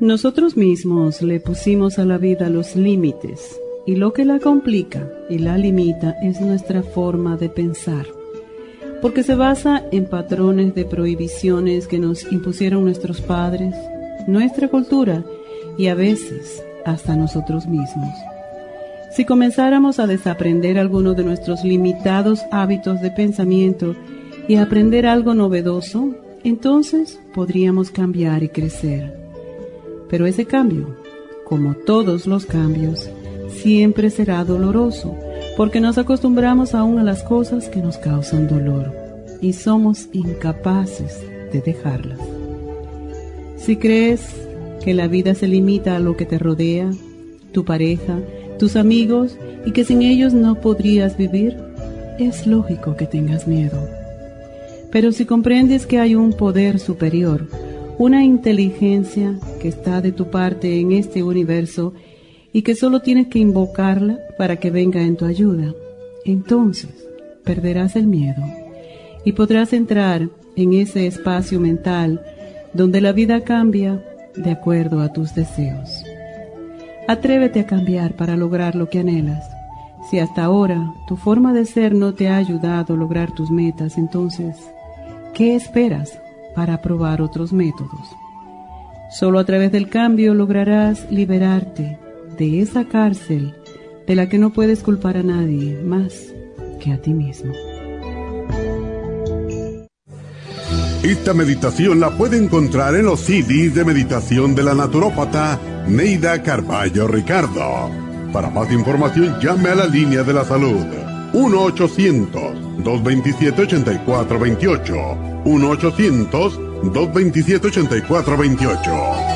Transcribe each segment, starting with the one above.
Nosotros mismos le pusimos a la vida los límites y lo que la complica y la limita es nuestra forma de pensar, porque se basa en patrones de prohibiciones que nos impusieron nuestros padres, nuestra cultura y a veces hasta nosotros mismos. Si comenzáramos a desaprender algunos de nuestros limitados hábitos de pensamiento y a aprender algo novedoso, entonces podríamos cambiar y crecer. Pero ese cambio, como todos los cambios, siempre será doloroso, porque nos acostumbramos aún a las cosas que nos causan dolor y somos incapaces de dejarlas. Si crees que la vida se limita a lo que te rodea, tu pareja, tus amigos y que sin ellos no podrías vivir, es lógico que tengas miedo. Pero si comprendes que hay un poder superior, una inteligencia que está de tu parte en este universo y que solo tienes que invocarla para que venga en tu ayuda, entonces perderás el miedo y podrás entrar en ese espacio mental donde la vida cambia de acuerdo a tus deseos. Atrévete a cambiar para lograr lo que anhelas. Si hasta ahora tu forma de ser no te ha ayudado a lograr tus metas, entonces, ¿qué esperas para probar otros métodos. Solo a través del cambio lograrás liberarte de esa cárcel de la que no puedes culpar a nadie más que a ti mismo. Esta meditación la puede encontrar en los CDs de meditación de la naturópata Neida Carballo Ricardo. Para más información llame a la línea de la salud 1-800-227-8428 1-800-227-8428.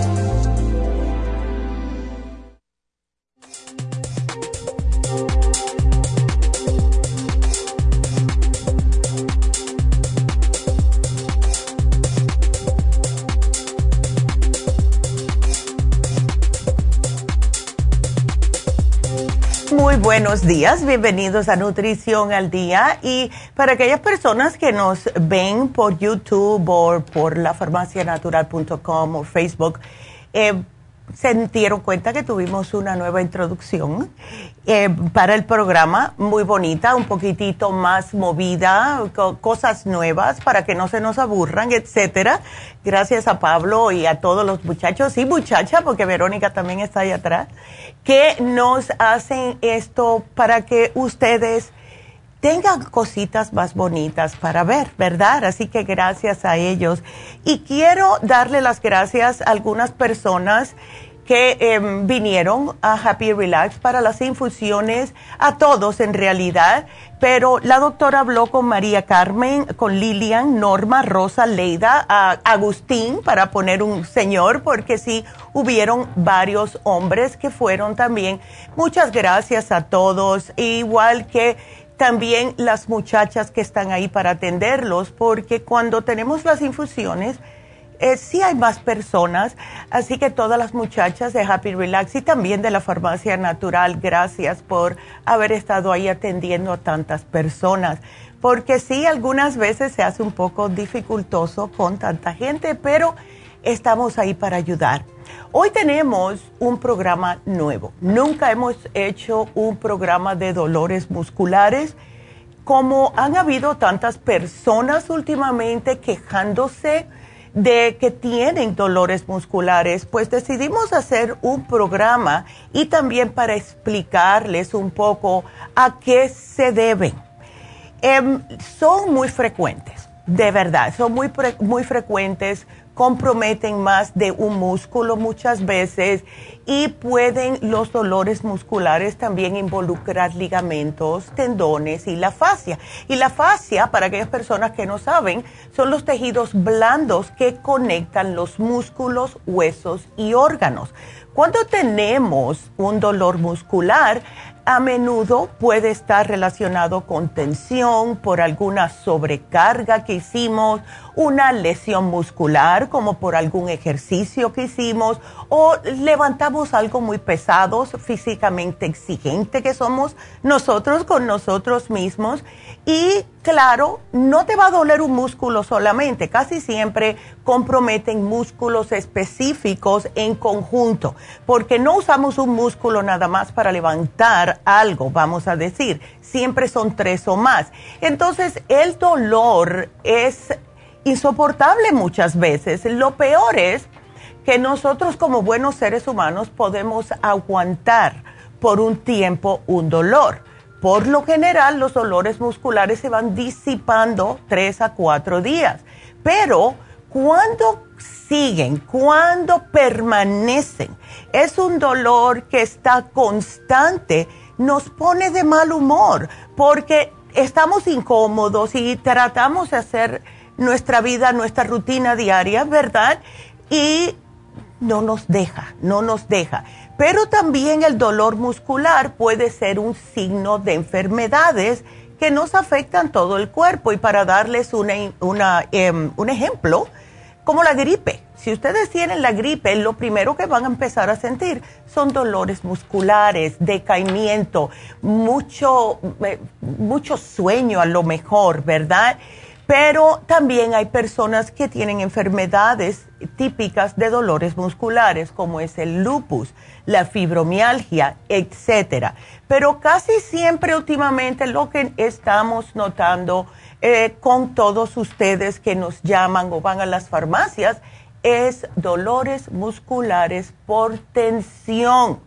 Buenos días, bienvenidos a Nutrición al Día. Y para aquellas personas que nos ven por YouTube o por la farmacianatural.com o Facebook, eh, se dieron cuenta que tuvimos una nueva introducción eh, para el programa, muy bonita, un poquitito más movida, cosas nuevas para que no se nos aburran, etcétera. Gracias a Pablo y a todos los muchachos y muchacha, porque Verónica también está ahí atrás, que nos hacen esto para que ustedes tengan cositas más bonitas para ver, ¿verdad? Así que gracias a ellos. Y quiero darle las gracias a algunas personas que em, vinieron a Happy Relax para las infusiones, a todos en realidad, pero la doctora habló con María Carmen, con Lilian, Norma, Rosa, Leida, a Agustín, para poner un señor, porque sí hubieron varios hombres que fueron también. Muchas gracias a todos, igual que también las muchachas que están ahí para atenderlos, porque cuando tenemos las infusiones, eh, sí hay más personas, así que todas las muchachas de Happy Relax y también de la Farmacia Natural, gracias por haber estado ahí atendiendo a tantas personas, porque sí, algunas veces se hace un poco dificultoso con tanta gente, pero estamos ahí para ayudar. Hoy tenemos un programa nuevo. Nunca hemos hecho un programa de dolores musculares. Como han habido tantas personas últimamente quejándose de que tienen dolores musculares, pues decidimos hacer un programa y también para explicarles un poco a qué se deben. Em, son muy frecuentes, de verdad, son muy, muy frecuentes comprometen más de un músculo muchas veces y pueden los dolores musculares también involucrar ligamentos, tendones y la fascia. Y la fascia, para aquellas personas que no saben, son los tejidos blandos que conectan los músculos, huesos y órganos. Cuando tenemos un dolor muscular, a menudo puede estar relacionado con tensión por alguna sobrecarga que hicimos, una lesión muscular como por algún ejercicio que hicimos o levantamos algo muy pesado, físicamente exigente que somos nosotros con nosotros mismos. Y claro, no te va a doler un músculo solamente, casi siempre comprometen músculos específicos en conjunto, porque no usamos un músculo nada más para levantar algo, vamos a decir, siempre son tres o más. Entonces, el dolor es insoportable muchas veces. Lo peor es que nosotros como buenos seres humanos podemos aguantar por un tiempo un dolor por lo general, los dolores musculares se van disipando tres a cuatro días, pero cuando siguen, cuando permanecen, es un dolor que está constante, nos pone de mal humor porque estamos incómodos y tratamos de hacer nuestra vida, nuestra rutina diaria, ¿verdad? Y no nos deja, no nos deja. Pero también el dolor muscular puede ser un signo de enfermedades que nos afectan todo el cuerpo. Y para darles una, em, un ejemplo, como la gripe. Si ustedes tienen la gripe, lo primero que van a empezar a sentir son dolores musculares, decaimiento, mucho, eh, mucho sueño a lo mejor, ¿verdad? Pero también hay personas que tienen enfermedades típicas de dolores musculares, como es el lupus, la fibromialgia, etcétera. Pero casi siempre últimamente lo que estamos notando eh, con todos ustedes que nos llaman o van a las farmacias es dolores musculares por tensión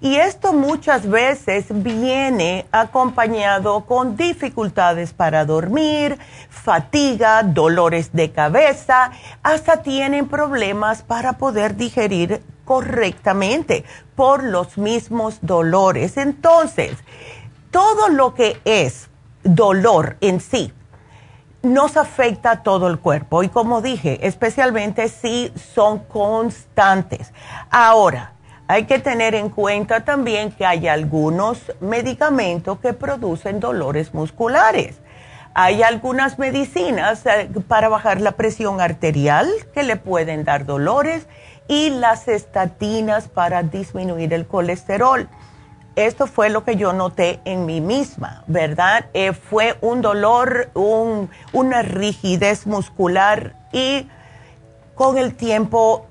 y esto muchas veces viene acompañado con dificultades para dormir, fatiga, dolores de cabeza, hasta tienen problemas para poder digerir correctamente por los mismos dolores. Entonces, todo lo que es dolor en sí nos afecta a todo el cuerpo y como dije, especialmente si son constantes. Ahora, hay que tener en cuenta también que hay algunos medicamentos que producen dolores musculares. Hay algunas medicinas eh, para bajar la presión arterial que le pueden dar dolores y las estatinas para disminuir el colesterol. Esto fue lo que yo noté en mí misma, ¿verdad? Eh, fue un dolor, una rigidez muscular y con el tiempo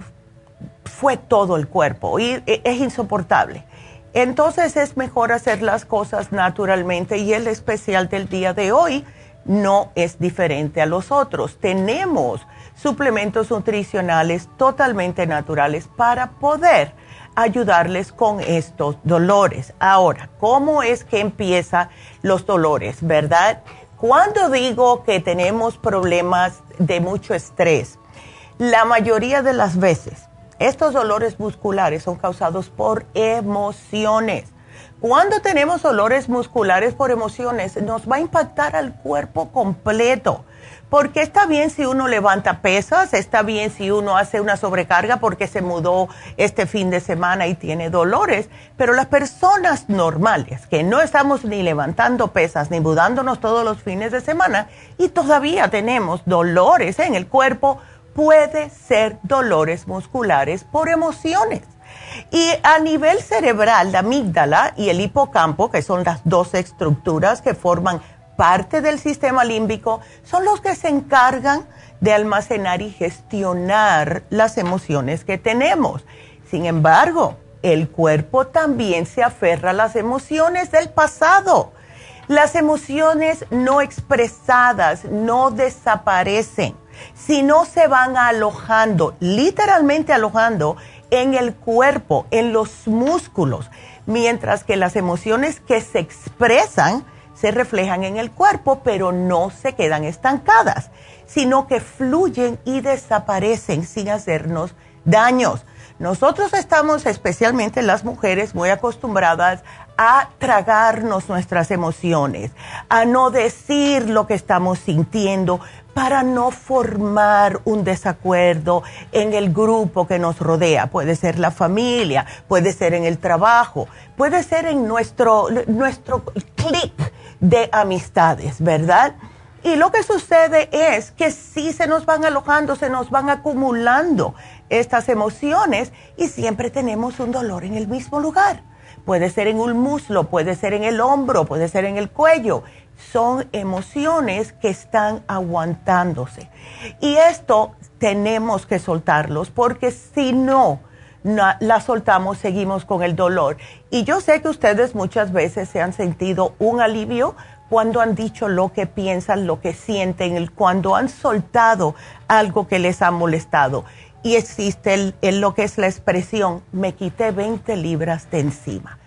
fue todo el cuerpo y e, es insoportable. Entonces es mejor hacer las cosas naturalmente y el especial del día de hoy no es diferente a los otros. Tenemos suplementos nutricionales totalmente naturales para poder ayudarles con estos dolores. Ahora, ¿cómo es que empiezan los dolores, verdad? Cuando digo que tenemos problemas de mucho estrés, la mayoría de las veces estos dolores musculares son causados por emociones. Cuando tenemos dolores musculares por emociones, nos va a impactar al cuerpo completo. Porque está bien si uno levanta pesas, está bien si uno hace una sobrecarga porque se mudó este fin de semana y tiene dolores, pero las personas normales que no estamos ni levantando pesas ni mudándonos todos los fines de semana y todavía tenemos dolores en el cuerpo, puede ser dolores musculares por emociones. Y a nivel cerebral, la amígdala y el hipocampo, que son las dos estructuras que forman parte del sistema límbico, son los que se encargan de almacenar y gestionar las emociones que tenemos. Sin embargo, el cuerpo también se aferra a las emociones del pasado. Las emociones no expresadas no desaparecen, sino se van alojando, literalmente alojando en el cuerpo, en los músculos, mientras que las emociones que se expresan se reflejan en el cuerpo, pero no se quedan estancadas, sino que fluyen y desaparecen sin hacernos daños. Nosotros estamos, especialmente las mujeres, muy acostumbradas a tragarnos nuestras emociones, a no decir lo que estamos sintiendo para no formar un desacuerdo en el grupo que nos rodea. Puede ser la familia, puede ser en el trabajo, puede ser en nuestro, nuestro clic de amistades, ¿verdad? Y lo que sucede es que si se nos van alojando, se nos van acumulando estas emociones y siempre tenemos un dolor en el mismo lugar. Puede ser en un muslo, puede ser en el hombro, puede ser en el cuello. Son emociones que están aguantándose. Y esto tenemos que soltarlos porque si no, la soltamos, seguimos con el dolor. Y yo sé que ustedes muchas veces se han sentido un alivio cuando han dicho lo que piensan, lo que sienten, cuando han soltado algo que les ha molestado. Y existe el, lo que es la expresión, me quité 20 libras de encima.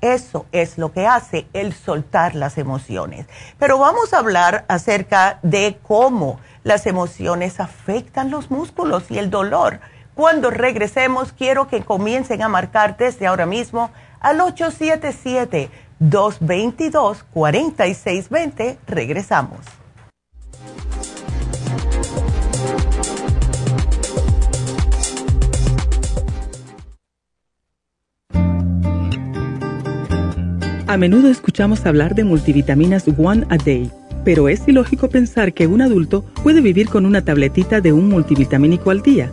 Eso es lo que hace el soltar las emociones. Pero vamos a hablar acerca de cómo las emociones afectan los músculos y el dolor. Cuando regresemos, quiero que comiencen a marcar desde ahora mismo al 877-222-4620. Regresamos. A menudo escuchamos hablar de multivitaminas One a Day, pero es ilógico pensar que un adulto puede vivir con una tabletita de un multivitamínico al día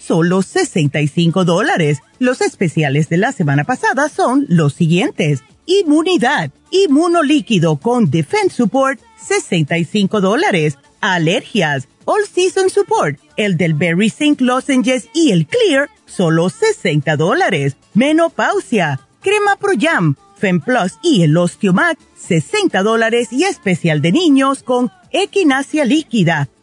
solo 65 dólares. Los especiales de la semana pasada son los siguientes. Inmunidad, inmunolíquido con Defense Support, 65 dólares. Alergias, All Season Support, el del Berry Zinc Lozenges y el Clear, solo 60 dólares. Menopausia, crema Pro Jam, FemPlus y el Osteomac, 60 dólares y especial de niños con Equinacia líquida,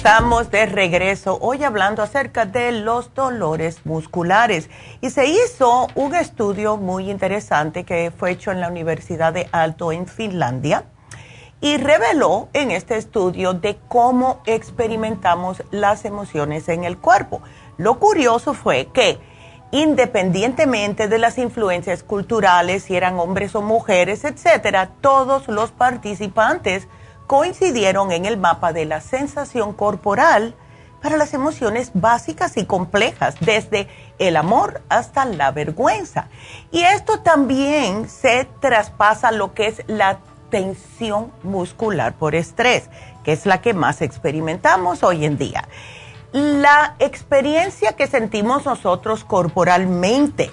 Estamos de regreso hoy hablando acerca de los dolores musculares. Y se hizo un estudio muy interesante que fue hecho en la Universidad de Alto en Finlandia y reveló en este estudio de cómo experimentamos las emociones en el cuerpo. Lo curioso fue que independientemente de las influencias culturales, si eran hombres o mujeres, etcétera, todos los participantes coincidieron en el mapa de la sensación corporal para las emociones básicas y complejas, desde el amor hasta la vergüenza. Y esto también se traspasa lo que es la tensión muscular por estrés, que es la que más experimentamos hoy en día. La experiencia que sentimos nosotros corporalmente,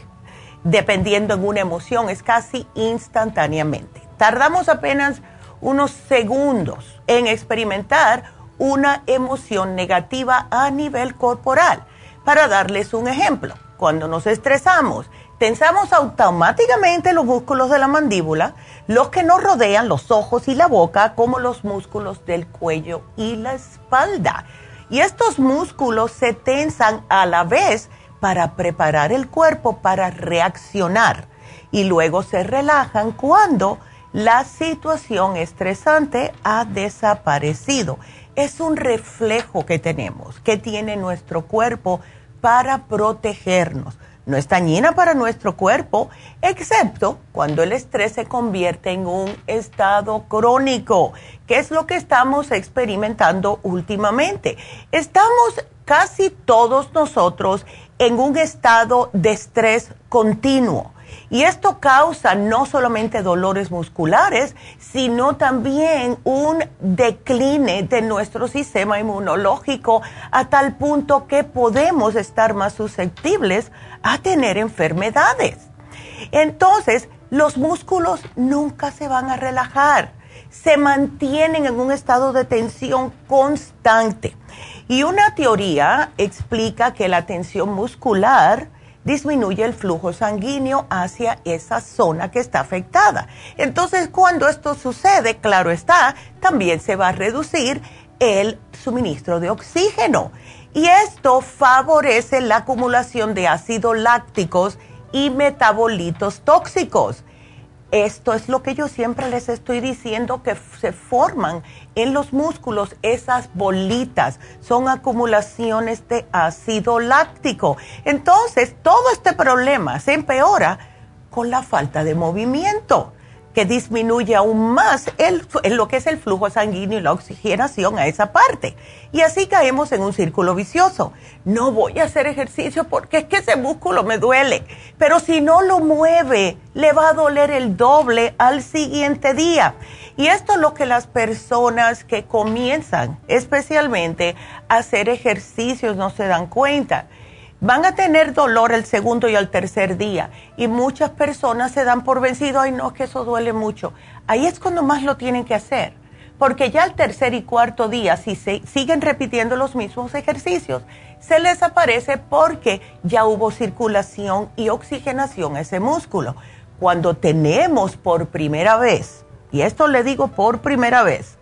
dependiendo en una emoción, es casi instantáneamente. Tardamos apenas unos segundos en experimentar una emoción negativa a nivel corporal. Para darles un ejemplo, cuando nos estresamos, tensamos automáticamente los músculos de la mandíbula, los que nos rodean los ojos y la boca, como los músculos del cuello y la espalda. Y estos músculos se tensan a la vez para preparar el cuerpo para reaccionar y luego se relajan cuando la situación estresante ha desaparecido. Es un reflejo que tenemos, que tiene nuestro cuerpo para protegernos. No es dañina para nuestro cuerpo, excepto cuando el estrés se convierte en un estado crónico, que es lo que estamos experimentando últimamente. Estamos casi todos nosotros en un estado de estrés continuo y esto causa no solamente dolores musculares, sino también un decline de nuestro sistema inmunológico a tal punto que podemos estar más susceptibles a tener enfermedades. Entonces, los músculos nunca se van a relajar, se mantienen en un estado de tensión constante. Y una teoría explica que la tensión muscular disminuye el flujo sanguíneo hacia esa zona que está afectada. Entonces, cuando esto sucede, claro está, también se va a reducir el suministro de oxígeno. Y esto favorece la acumulación de ácidos lácticos y metabolitos tóxicos. Esto es lo que yo siempre les estoy diciendo que se forman en los músculos, esas bolitas, son acumulaciones de ácido láctico. Entonces, todo este problema se empeora con la falta de movimiento que disminuye aún más el, lo que es el flujo sanguíneo y la oxigenación a esa parte. Y así caemos en un círculo vicioso. No voy a hacer ejercicio porque es que ese músculo me duele. Pero si no lo mueve, le va a doler el doble al siguiente día. Y esto es lo que las personas que comienzan especialmente a hacer ejercicios no se dan cuenta van a tener dolor el segundo y el tercer día. Y muchas personas se dan por vencido, ay no, que eso duele mucho. Ahí es cuando más lo tienen que hacer. Porque ya el tercer y cuarto día, si se siguen repitiendo los mismos ejercicios, se les aparece porque ya hubo circulación y oxigenación a ese músculo. Cuando tenemos por primera vez, y esto le digo por primera vez,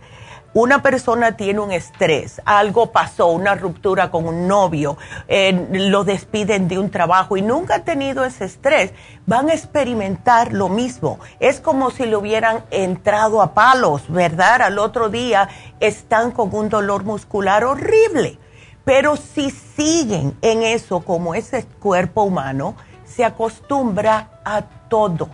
una persona tiene un estrés, algo pasó, una ruptura con un novio, eh, lo despiden de un trabajo y nunca ha tenido ese estrés, van a experimentar lo mismo. Es como si le hubieran entrado a palos, ¿verdad? Al otro día están con un dolor muscular horrible. Pero si siguen en eso como ese cuerpo humano, se acostumbra a todo.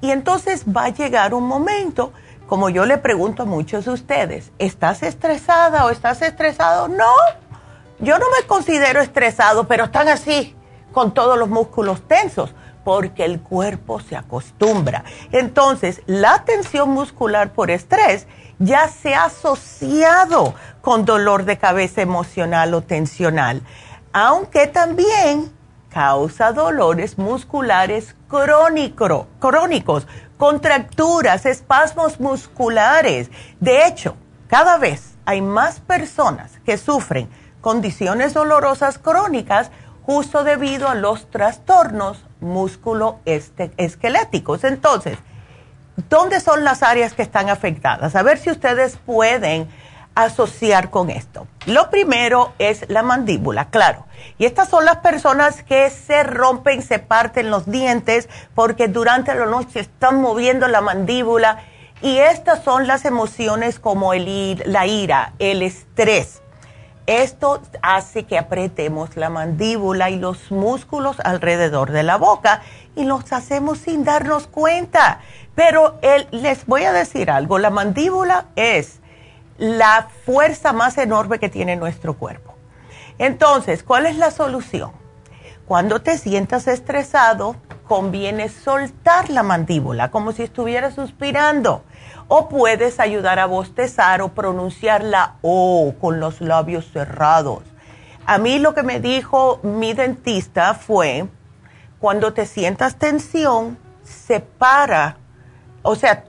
Y entonces va a llegar un momento como yo le pregunto a muchos de ustedes, ¿estás estresada o estás estresado? No, yo no me considero estresado, pero están así, con todos los músculos tensos, porque el cuerpo se acostumbra. Entonces, la tensión muscular por estrés ya se ha asociado con dolor de cabeza emocional o tensional, aunque también causa dolores musculares crónicos contracturas, espasmos musculares. De hecho, cada vez hay más personas que sufren condiciones dolorosas crónicas justo debido a los trastornos musculoesqueléticos. Entonces, ¿dónde son las áreas que están afectadas? A ver si ustedes pueden asociar con esto. Lo primero es la mandíbula, claro. Y estas son las personas que se rompen, se parten los dientes porque durante la noche están moviendo la mandíbula. Y estas son las emociones como el, la ira, el estrés. Esto hace que apretemos la mandíbula y los músculos alrededor de la boca y los hacemos sin darnos cuenta. Pero les voy a decir algo, la mandíbula es la fuerza más enorme que tiene nuestro cuerpo. Entonces, ¿cuál es la solución? Cuando te sientas estresado, conviene soltar la mandíbula como si estuvieras suspirando. O puedes ayudar a bostezar o pronunciar la O con los labios cerrados. A mí lo que me dijo mi dentista fue, cuando te sientas tensión, separa, o sea,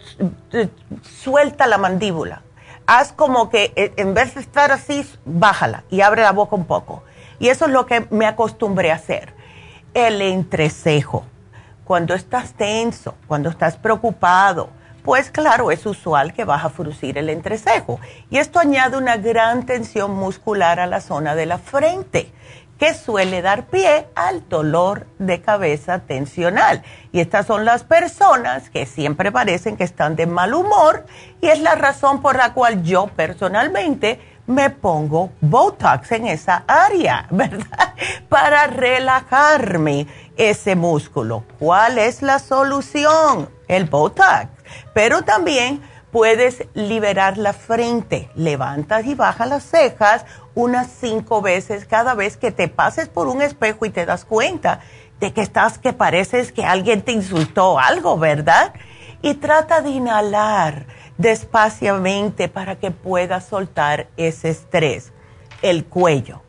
suelta la mandíbula haz como que eh, en vez de estar así, bájala y abre la boca un poco. Y eso es lo que me acostumbré a hacer. El entrecejo. Cuando estás tenso, cuando estás preocupado, pues claro, es usual que vas a fruncir el entrecejo. Y esto añade una gran tensión muscular a la zona de la frente que suele dar pie al dolor de cabeza tensional. Y estas son las personas que siempre parecen que están de mal humor y es la razón por la cual yo personalmente me pongo Botox en esa área, ¿verdad? Para relajarme ese músculo. ¿Cuál es la solución? El Botox. Pero también puedes liberar la frente, levantas y bajas las cejas unas cinco veces cada vez que te pases por un espejo y te das cuenta de que estás que pareces que alguien te insultó algo, ¿verdad? Y trata de inhalar despaciamente para que puedas soltar ese estrés. El cuello.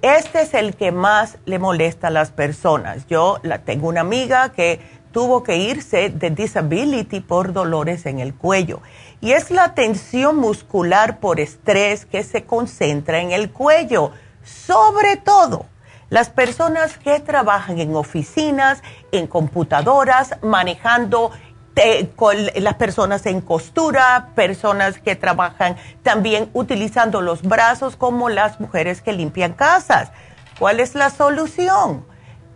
Este es el que más le molesta a las personas. Yo la, tengo una amiga que tuvo que irse de disability por dolores en el cuello y es la tensión muscular por estrés que se concentra en el cuello, sobre todo las personas que trabajan en oficinas, en computadoras, manejando eh, las personas en costura, personas que trabajan también utilizando los brazos como las mujeres que limpian casas. ¿Cuál es la solución?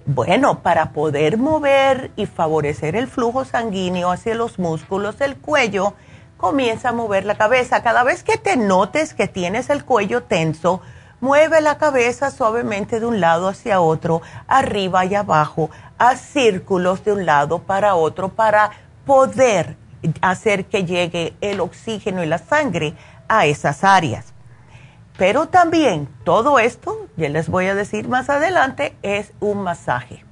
Bueno, para poder mover y favorecer el flujo sanguíneo hacia los músculos del cuello, comienza a mover la cabeza. Cada vez que te notes que tienes el cuello tenso, mueve la cabeza suavemente de un lado hacia otro, arriba y abajo, a círculos de un lado para otro para poder hacer que llegue el oxígeno y la sangre a esas áreas. Pero también todo esto, ya les voy a decir más adelante, es un masaje.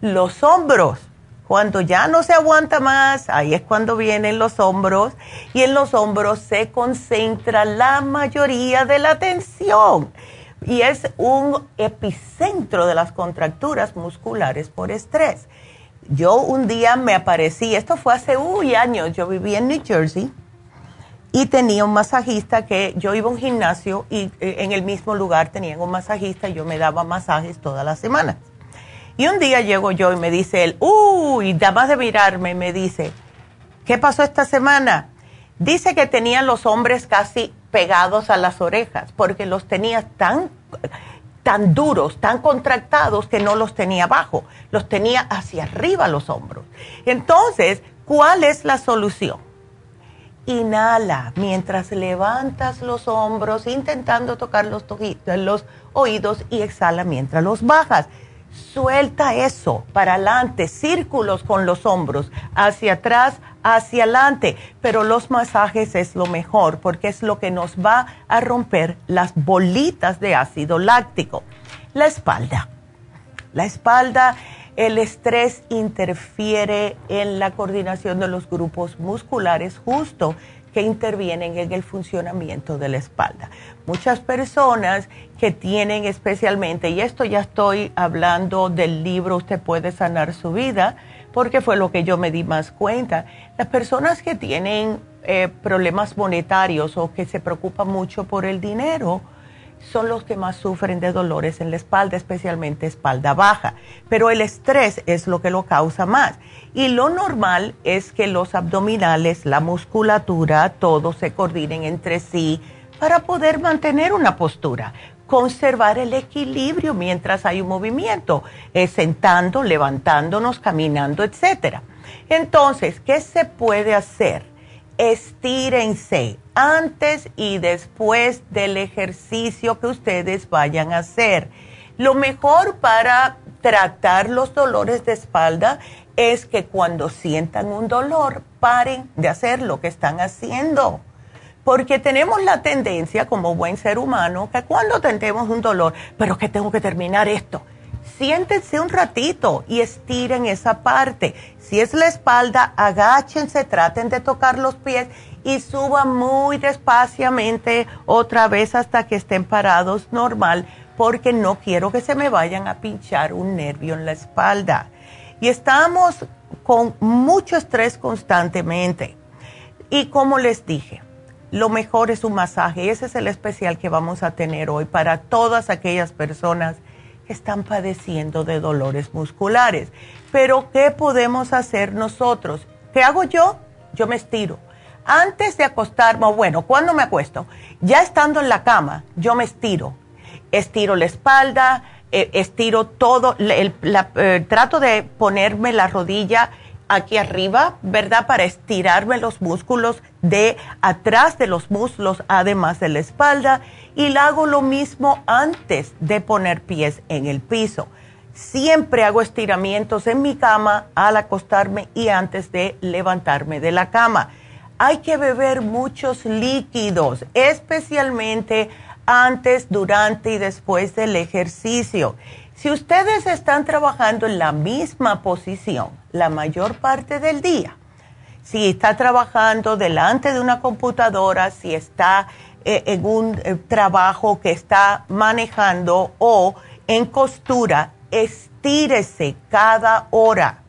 Los hombros cuando ya no se aguanta más, ahí es cuando vienen los hombros y en los hombros se concentra la mayoría de la tensión y es un epicentro de las contracturas musculares por estrés. Yo un día me aparecí, esto fue hace uy, años, yo vivía en New Jersey y tenía un masajista que yo iba a un gimnasio y eh, en el mismo lugar tenían un masajista y yo me daba masajes todas las semanas. Y un día llego yo y me dice él, uy, da más de mirarme, me dice, ¿qué pasó esta semana? Dice que tenía los hombres casi pegados a las orejas, porque los tenía tan, tan duros, tan contractados que no los tenía abajo, los tenía hacia arriba los hombros. Entonces, ¿cuál es la solución? Inhala mientras levantas los hombros, intentando tocar los, los oídos y exhala mientras los bajas Suelta eso para adelante, círculos con los hombros, hacia atrás, hacia adelante. Pero los masajes es lo mejor porque es lo que nos va a romper las bolitas de ácido láctico. La espalda. La espalda, el estrés interfiere en la coordinación de los grupos musculares justo que intervienen en el funcionamiento de la espalda. Muchas personas que tienen especialmente, y esto ya estoy hablando del libro Usted puede sanar su vida, porque fue lo que yo me di más cuenta, las personas que tienen eh, problemas monetarios o que se preocupan mucho por el dinero, son los que más sufren de dolores en la espalda, especialmente espalda baja. Pero el estrés es lo que lo causa más. Y lo normal es que los abdominales, la musculatura, todos se coordinen entre sí para poder mantener una postura, conservar el equilibrio mientras hay un movimiento, eh, sentando, levantándonos, caminando, etc. Entonces, ¿qué se puede hacer? Estírense antes y después del ejercicio que ustedes vayan a hacer. Lo mejor para tratar los dolores de espalda es que cuando sientan un dolor, paren de hacer lo que están haciendo. Porque tenemos la tendencia como buen ser humano que cuando tentemos un dolor, pero que tengo que terminar esto, siéntense un ratito y estiren esa parte. Si es la espalda, agáchense, traten de tocar los pies y suban muy despaciamente otra vez hasta que estén parados normal, porque no quiero que se me vayan a pinchar un nervio en la espalda. Y estamos con mucho estrés constantemente. Y como les dije, lo mejor es un masaje. Ese es el especial que vamos a tener hoy para todas aquellas personas que están padeciendo de dolores musculares. Pero, ¿qué podemos hacer nosotros? ¿Qué hago yo? Yo me estiro. Antes de acostarme, bueno, ¿cuándo me acuesto? Ya estando en la cama, yo me estiro. Estiro la espalda, eh, estiro todo, el, eh, trato de ponerme la rodilla aquí arriba, ¿verdad? Para estirarme los músculos de atrás de los muslos, además de la espalda. Y hago lo mismo antes de poner pies en el piso. Siempre hago estiramientos en mi cama al acostarme y antes de levantarme de la cama. Hay que beber muchos líquidos, especialmente antes, durante y después del ejercicio. Si ustedes están trabajando en la misma posición la mayor parte del día, si está trabajando delante de una computadora, si está eh, en un eh, trabajo que está manejando o en costura, estírese cada hora.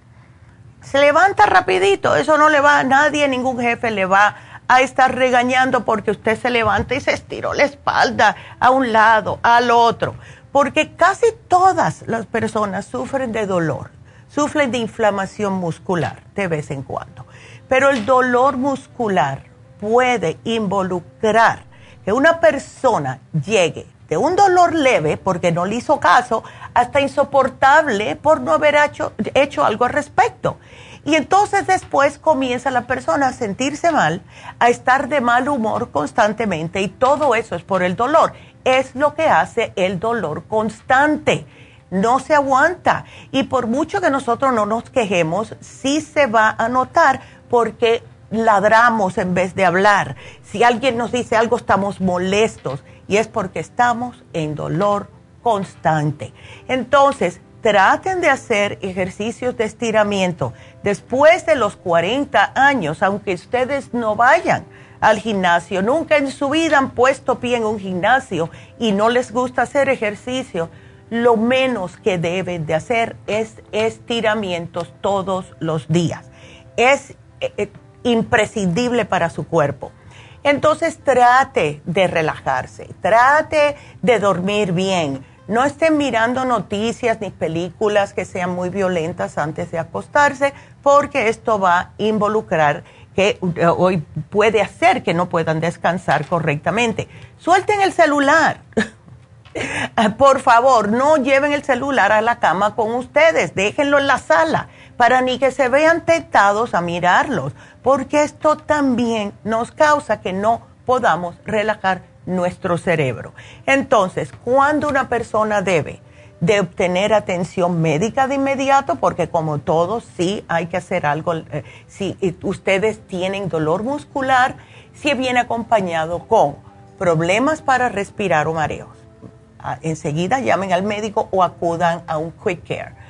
Se levanta rapidito, eso no le va a nadie, ningún jefe le va a estar regañando porque usted se levanta y se estiró la espalda a un lado, al otro porque casi todas las personas sufren de dolor, sufren de inflamación muscular de vez en cuando. Pero el dolor muscular puede involucrar que una persona llegue un dolor leve porque no le hizo caso hasta insoportable por no haber hecho, hecho algo al respecto. Y entonces después comienza la persona a sentirse mal, a estar de mal humor constantemente y todo eso es por el dolor es lo que hace el dolor constante. No se aguanta. Y por mucho que nosotros no nos quejemos, sí se va a notar porque ladramos en vez de hablar. Si alguien nos dice algo, estamos molestos y es porque estamos en dolor constante. Entonces, traten de hacer ejercicios de estiramiento después de los 40 años, aunque ustedes no vayan al gimnasio, nunca en su vida han puesto pie en un gimnasio y no les gusta hacer ejercicio, lo menos que deben de hacer es estiramientos todos los días. Es eh, eh, imprescindible para su cuerpo. Entonces trate de relajarse, trate de dormir bien. No estén mirando noticias ni películas que sean muy violentas antes de acostarse, porque esto va a involucrar que eh, hoy puede hacer que no puedan descansar correctamente. Suelten el celular. Por favor, no lleven el celular a la cama con ustedes, déjenlo en la sala para ni que se vean tentados a mirarlos, porque esto también nos causa que no podamos relajar nuestro cerebro. Entonces, cuando una persona debe de obtener atención médica de inmediato, porque como todos sí hay que hacer algo. Eh, si ustedes tienen dolor muscular, si viene acompañado con problemas para respirar o mareos, ah, enseguida llamen al médico o acudan a un quick care.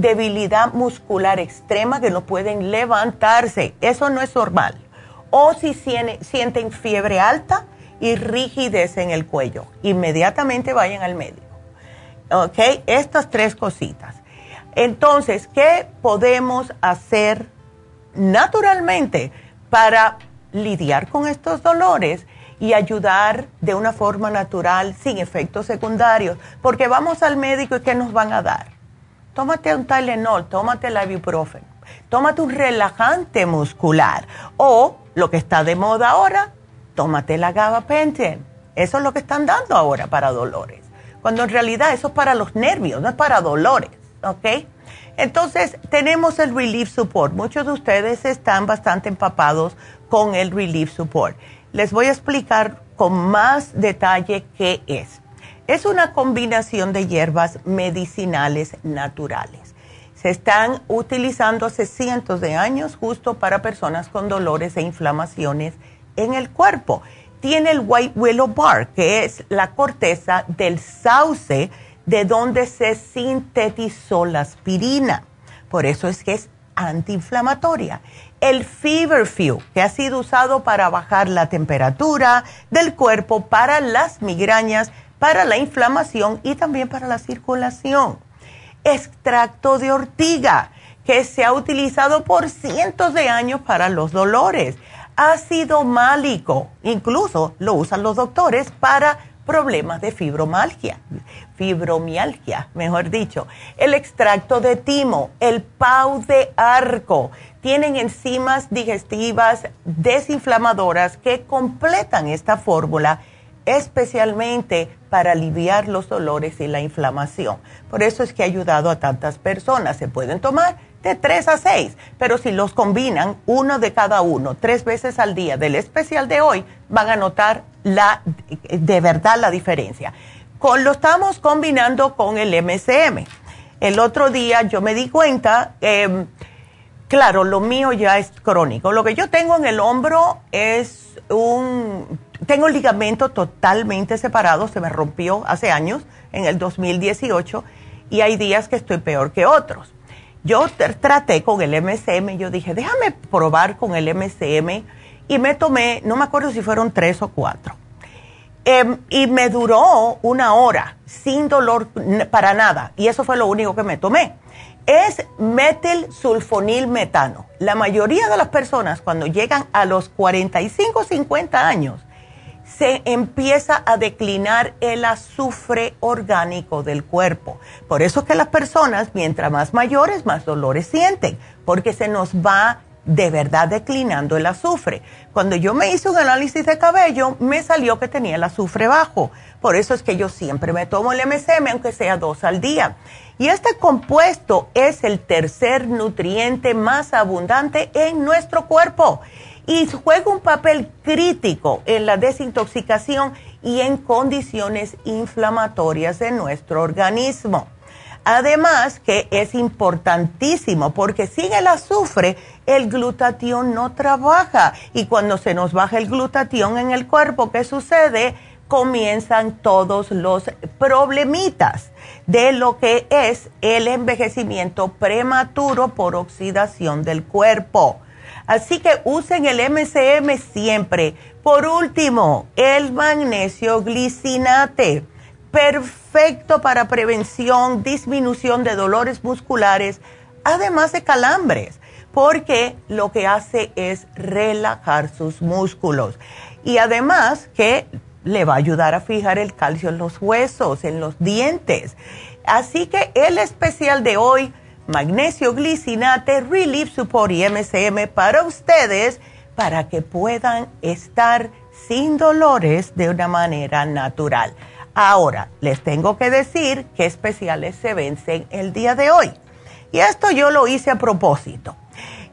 Debilidad muscular extrema que no pueden levantarse, eso no es normal. O si sienten fiebre alta y rigidez en el cuello, inmediatamente vayan al médico ¿Ok? Estas tres cositas. Entonces, ¿qué podemos hacer naturalmente para lidiar con estos dolores y ayudar de una forma natural sin efectos secundarios? Porque vamos al médico y ¿qué nos van a dar? Tómate un Tylenol, tómate el ibuprofen, tómate un relajante muscular o, lo que está de moda ahora, tómate la gabapentin Eso es lo que están dando ahora para dolores. Cuando en realidad eso es para los nervios, no es para dolores, ¿ok? Entonces, tenemos el Relief Support. Muchos de ustedes están bastante empapados con el Relief Support. Les voy a explicar con más detalle qué es. Es una combinación de hierbas medicinales naturales. Se están utilizando hace cientos de años justo para personas con dolores e inflamaciones en el cuerpo. Tiene el White Willow Bark, que es la corteza del sauce de donde se sintetizó la aspirina. Por eso es que es antiinflamatoria. El Feverfew, que ha sido usado para bajar la temperatura del cuerpo, para las migrañas, para la inflamación y también para la circulación. Extracto de ortiga, que se ha utilizado por cientos de años para los dolores. Ácido málico, incluso lo usan los doctores para problemas de fibromialgia, fibromialgia, mejor dicho. El extracto de timo, el pau de arco, tienen enzimas digestivas desinflamadoras que completan esta fórmula especialmente para aliviar los dolores y la inflamación. Por eso es que ha ayudado a tantas personas. Se pueden tomar de 3 a 6, pero si los combinan, uno de cada uno, tres veces al día del especial de hoy, van a notar la, de verdad la diferencia. Con, lo estamos combinando con el MCM. El otro día yo me di cuenta, em, claro, lo mío ya es crónico. Lo que yo tengo en el hombro es un, tengo el ligamento totalmente separado, se me rompió hace años, en el 2018, y hay días que estoy peor que otros. Yo traté con el MCM, yo dije, déjame probar con el MCM y me tomé, no me acuerdo si fueron tres o cuatro. Em, y me duró una hora sin dolor para nada. Y eso fue lo único que me tomé. Es metilsulfonil metano. La mayoría de las personas cuando llegan a los 45 o 50 años se empieza a declinar el azufre orgánico del cuerpo. Por eso que las personas, mientras más mayores, más dolores sienten, porque se nos va de verdad declinando el azufre. Cuando yo me hice un análisis de cabello, me salió que tenía el azufre bajo. Por eso es que yo siempre me tomo el MSM, aunque sea dos al día. Y este compuesto es el tercer nutriente más abundante en nuestro cuerpo y juega un papel crítico en la desintoxicación y en condiciones inflamatorias de nuestro organismo. Además que es importantísimo porque sin el azufre el glutatión no trabaja y cuando se nos baja el glutatión en el cuerpo, ¿qué sucede? Comienzan todos los problemitas de lo que es el envejecimiento prematuro por oxidación del cuerpo. Así que usen el MCM siempre. Por último, el magnesio glicinate perfecto para prevención, disminución de dolores musculares, además de calambres, porque lo que hace es relajar sus músculos. Y además que le va a ayudar a fijar el calcio en los huesos, en los dientes. Así que el especial de hoy, magnesio glicinate, Relief Support y MCM para ustedes, para que puedan estar sin dolores de una manera natural. Ahora, les tengo que decir qué especiales se vencen el día de hoy. Y esto yo lo hice a propósito.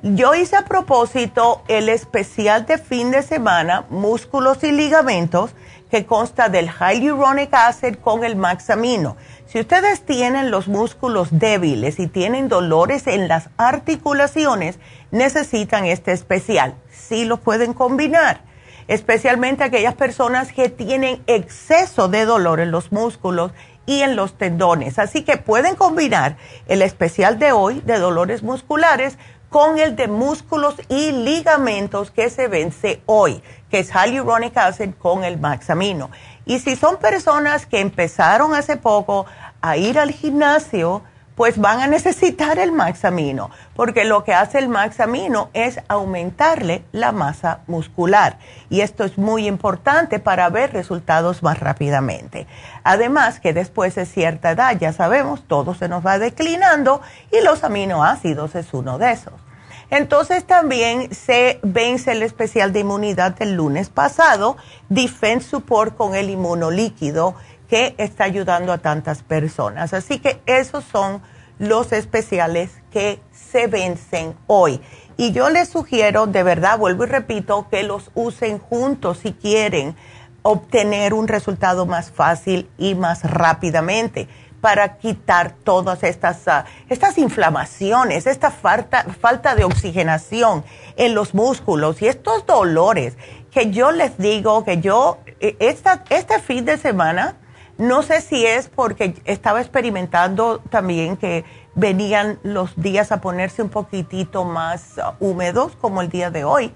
Yo hice a propósito el especial de fin de semana, músculos y ligamentos, que consta del hyaluronic acid con el maxamino. Si ustedes tienen los músculos débiles y tienen dolores en las articulaciones, necesitan este especial. Sí lo pueden combinar especialmente aquellas personas que tienen exceso de dolor en los músculos y en los tendones. Así que pueden combinar el especial de hoy de dolores musculares con el de músculos y ligamentos que se vence hoy, que es hyaluronic acid con el maxamino. Y si son personas que empezaron hace poco a ir al gimnasio, pues van a necesitar el maxamino, porque lo que hace el maxamino es aumentarle la masa muscular. Y esto es muy importante para ver resultados más rápidamente. Además que después de cierta edad, ya sabemos, todo se nos va declinando y los aminoácidos es uno de esos. Entonces también se vence el especial de inmunidad del lunes pasado, Defense Support con el inmunolíquido que está ayudando a tantas personas. Así que esos son los especiales que se vencen hoy. Y yo les sugiero, de verdad, vuelvo y repito, que los usen juntos si quieren obtener un resultado más fácil y más rápidamente para quitar todas estas, ah, estas inflamaciones, esta falta, falta de oxigenación en los músculos y estos dolores que yo les digo que yo, e, esta, este fin de semana, no sé si es porque estaba experimentando también que venían los días a ponerse un poquitito más uh, húmedos, como el día de hoy,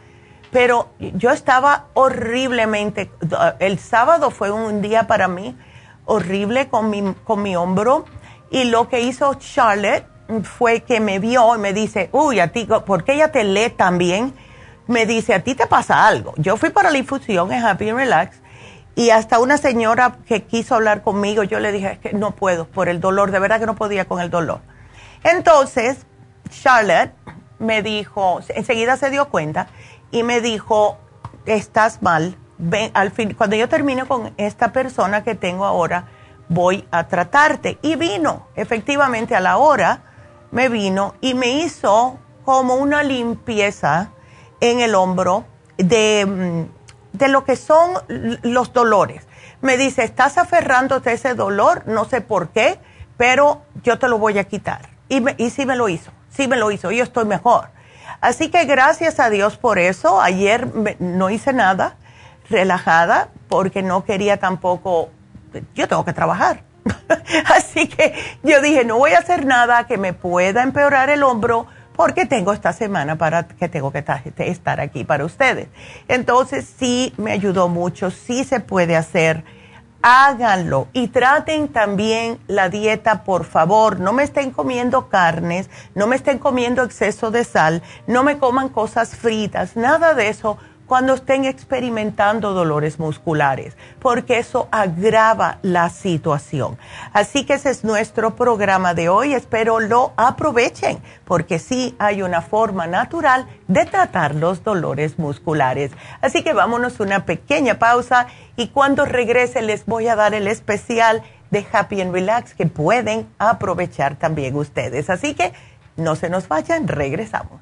pero yo estaba horriblemente, uh, el sábado fue un día para mí horrible con mi, con mi hombro y lo que hizo Charlotte fue que me vio y me dice, uy, a ti, porque ella te lee también, me dice, a ti te pasa algo. Yo fui para la infusión en Happy and Relax y hasta una señora que quiso hablar conmigo, yo le dije, es que no puedo por el dolor, de verdad que no podía con el dolor. Entonces, Charlotte me dijo, enseguida se dio cuenta y me dijo, estás mal, al fin, cuando yo termine con esta persona que tengo ahora, voy a tratarte. Y vino, efectivamente a la hora, me vino y me hizo como una limpieza en el hombro de mm, de lo que son los dolores. Me dice, estás aferrándote a ese dolor, no sé por qué, pero yo te lo voy a quitar. Y, y sí me lo hizo, sí me lo hizo, yo estoy mejor. Así que gracias a Dios por eso. Ayer no hice nada, relajada, porque no quería tampoco, yo tengo que trabajar. Así que yo dije, no voy a hacer nada que me pueda empeorar el hombro porque tengo esta semana para que tengo que estar aquí para ustedes. Entonces sí me ayudó mucho, sí se puede hacer. Háganlo y traten también la dieta, por favor. No me estén comiendo carnes, no me estén comiendo exceso de sal, no me coman cosas fritas, nada de eso cuando estén experimentando dolores musculares, porque eso agrava la situación. Así que ese es nuestro programa de hoy. Espero lo aprovechen, porque sí hay una forma natural de tratar los dolores musculares. Así que vámonos una pequeña pausa y cuando regrese les voy a dar el especial de Happy and Relax que pueden aprovechar también ustedes. Así que no se nos vayan, regresamos.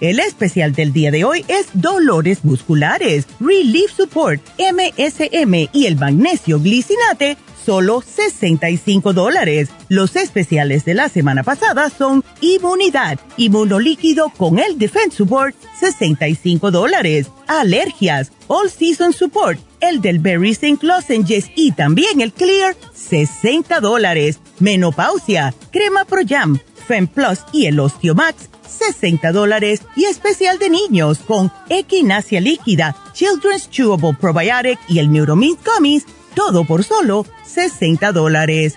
El especial del día de hoy es dolores musculares, Relief Support, MSM y el magnesio glicinate, solo 65 dólares. Los especiales de la semana pasada son Inmunidad, Inmunolíquido con el Defense Support, 65 dólares. Alergias, All Season Support, el del Berry St. Lozenges y también el Clear, 60 dólares. Menopausia, crema Pro Jam, Fem Plus y el Osteomax, 60 dólares. Y especial de niños con Equinacia líquida, Children's Chewable Probiotic y el Neuromint Gummies, todo por solo 60 dólares.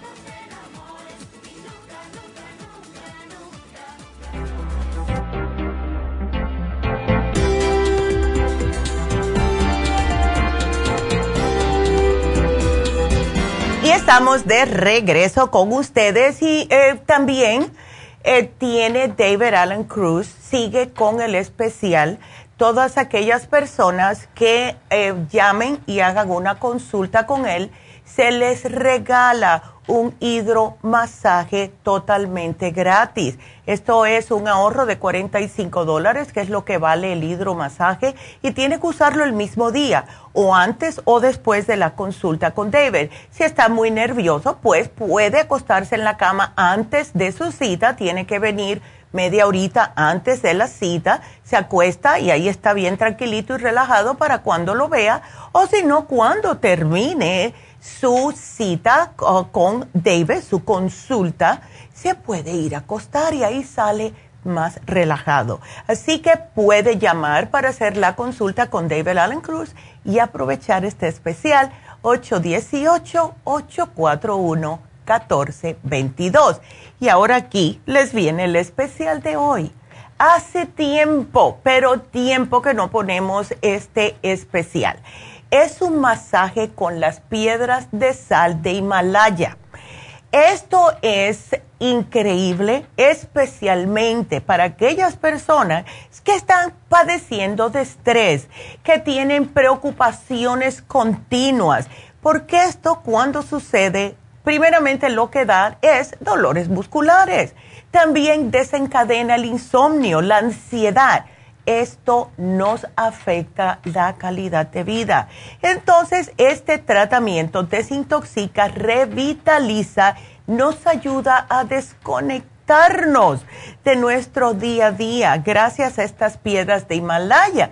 Estamos de regreso con ustedes y eh, también eh, tiene David Allen Cruz, sigue con el especial. Todas aquellas personas que eh, llamen y hagan una consulta con él, se les regala un hidromasaje totalmente gratis. Esto es un ahorro de 45 dólares, que es lo que vale el hidromasaje, y tiene que usarlo el mismo día, o antes o después de la consulta con David. Si está muy nervioso, pues puede acostarse en la cama antes de su cita, tiene que venir media horita antes de la cita, se acuesta y ahí está bien tranquilito y relajado para cuando lo vea, o si no, cuando termine su cita con David, su consulta, se puede ir a acostar y ahí sale más relajado. Así que puede llamar para hacer la consulta con David Allen Cruz y aprovechar este especial 818-841-1422. Y ahora aquí les viene el especial de hoy. Hace tiempo, pero tiempo que no ponemos este especial es un masaje con las piedras de sal de Himalaya. Esto es increíble, especialmente para aquellas personas que están padeciendo de estrés, que tienen preocupaciones continuas, porque esto cuando sucede, primeramente lo que da es dolores musculares. También desencadena el insomnio, la ansiedad esto nos afecta la calidad de vida. Entonces, este tratamiento desintoxica, revitaliza, nos ayuda a desconectarnos de nuestro día a día gracias a estas piedras de Himalaya.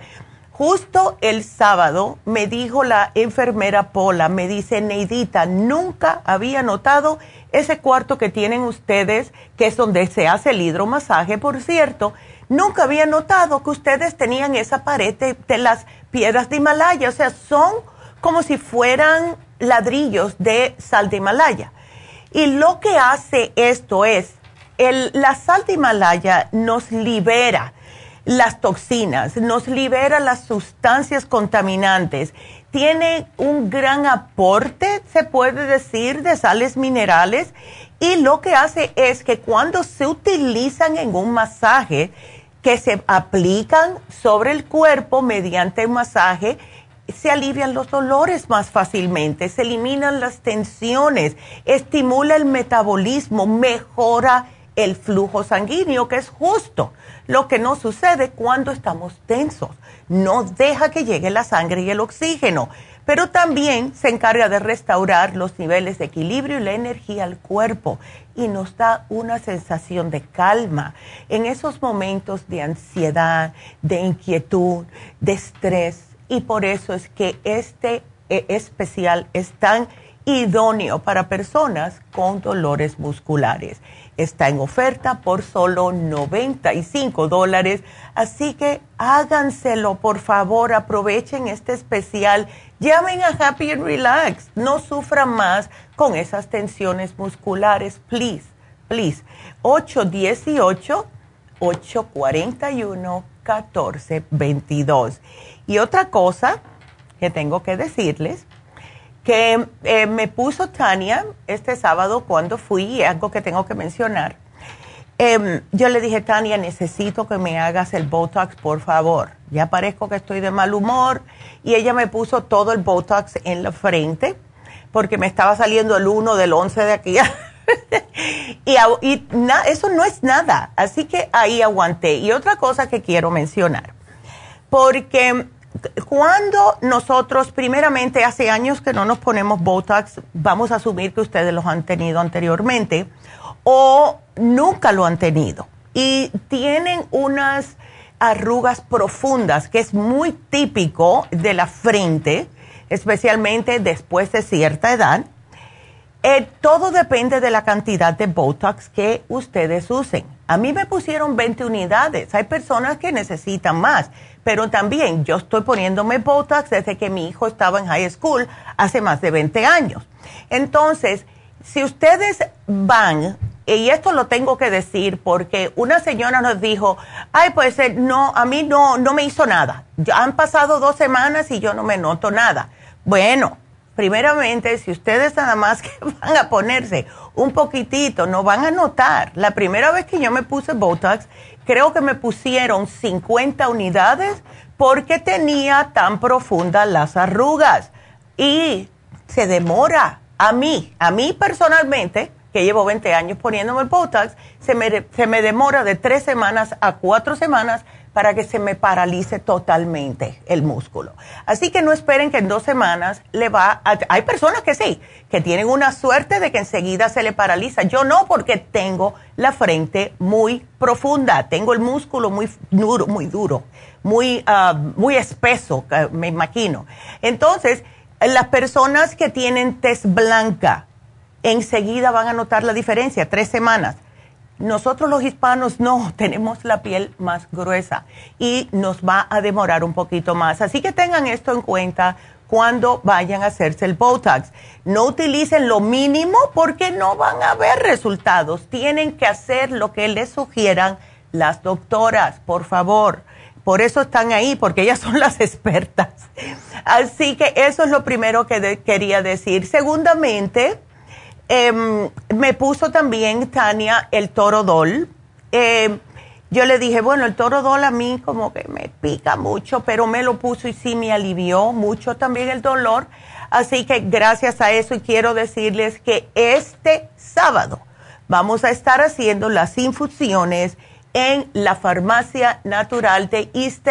Justo el sábado me dijo la enfermera Pola, me dice, Neidita, nunca había notado ese cuarto que tienen ustedes, que es donde se hace el hidromasaje, por cierto, nunca había notado que ustedes tenían esa pared de, las piedras de Himalaya, o sea, son como si fueran ladrillos de sal de Himalaya. Y lo que hace esto es, el, la sal de Himalaya nos libera las toxinas, nos libera las sustancias contaminantes, tiene un gran aporte, se puede decir, de sales minerales. Y lo que hace es que cuando se utilizan en un masaje, que se aplican sobre el cuerpo mediante un masaje, se alivian los dolores más fácilmente, se eliminan las tensiones, estimula el metabolismo, mejora el flujo sanguíneo, que es justo lo que nos sucede cuando estamos tensos. No deja que llegue la sangre y el oxígeno pero también se encarga de restaurar los niveles de equilibrio y la energía al cuerpo y nos da una sensación de calma en esos momentos de ansiedad, de inquietud, de estrés. Y por eso es que este eh, especial es tan idóneo para personas con dolores musculares. Está en oferta por solo 95 dólares, así que háganselo, por favor, aprovechen este especial Llamen a Happy and Relax. No sufran más con esas tensiones musculares, please, please. 818-841-1422. Y otra cosa que tengo que decirles, que eh, me puso Tania este sábado cuando fui, algo que tengo que mencionar. Em, yo le dije, Tania, necesito que me hagas el Botox, por favor. Ya parezco que estoy de mal humor y ella me puso todo el Botox en la frente porque me estaba saliendo el 1 del 11 de aquí. y, y eso no es nada. Así que ahí aguanté. Y otra cosa que quiero mencionar, porque cuando nosotros, primeramente, hace años que no nos ponemos Botox, vamos a asumir que ustedes los han tenido anteriormente o nunca lo han tenido y tienen unas arrugas profundas, que es muy típico de la frente, especialmente después de cierta edad. Eh, todo depende de la cantidad de Botox que ustedes usen. A mí me pusieron 20 unidades. Hay personas que necesitan más, pero también yo estoy poniéndome Botox desde que mi hijo estaba en high school hace más de 20 años. Entonces, si ustedes van y esto lo tengo que decir porque una señora nos dijo, ay, pues eh, no, a mí no, no me hizo nada. Ya han pasado dos semanas y yo no me noto nada. Bueno, primeramente, si ustedes nada más que van a ponerse un poquitito, no van a notar. La primera vez que yo me puse Botox, creo que me pusieron 50 unidades porque tenía tan profundas las arrugas. Y se demora. A mí, a mí personalmente, que llevo 20 años poniéndome Botox, se me, se me demora de tres semanas a cuatro semanas para que se me paralice totalmente el músculo. Así que no esperen que en dos semanas le va a... Hay personas que sí, que tienen una suerte de que enseguida se le paraliza. Yo no, porque tengo la frente muy profunda, tengo el músculo muy duro, muy duro, muy, ah, muy espeso, me imagino. Entonces, las personas que tienen tez blanca, enseguida van a notar la diferencia, tres semanas. Nosotros los hispanos no, tenemos la piel más gruesa y nos va a demorar un poquito más. Así que tengan esto en cuenta cuando vayan a hacerse el Botox. No utilicen lo mínimo porque no van a ver resultados. Tienen que hacer lo que les sugieran las doctoras, por favor. Por eso están ahí, porque ellas son las expertas. Así que eso es lo primero que quería decir. Segundamente, Em, me puso también Tania el torodol. Eh, yo le dije, bueno, el torodol a mí como que me pica mucho, pero me lo puso y sí me alivió mucho también el dolor. Así que gracias a eso y quiero decirles que este sábado vamos a estar haciendo las infusiones en la farmacia natural de East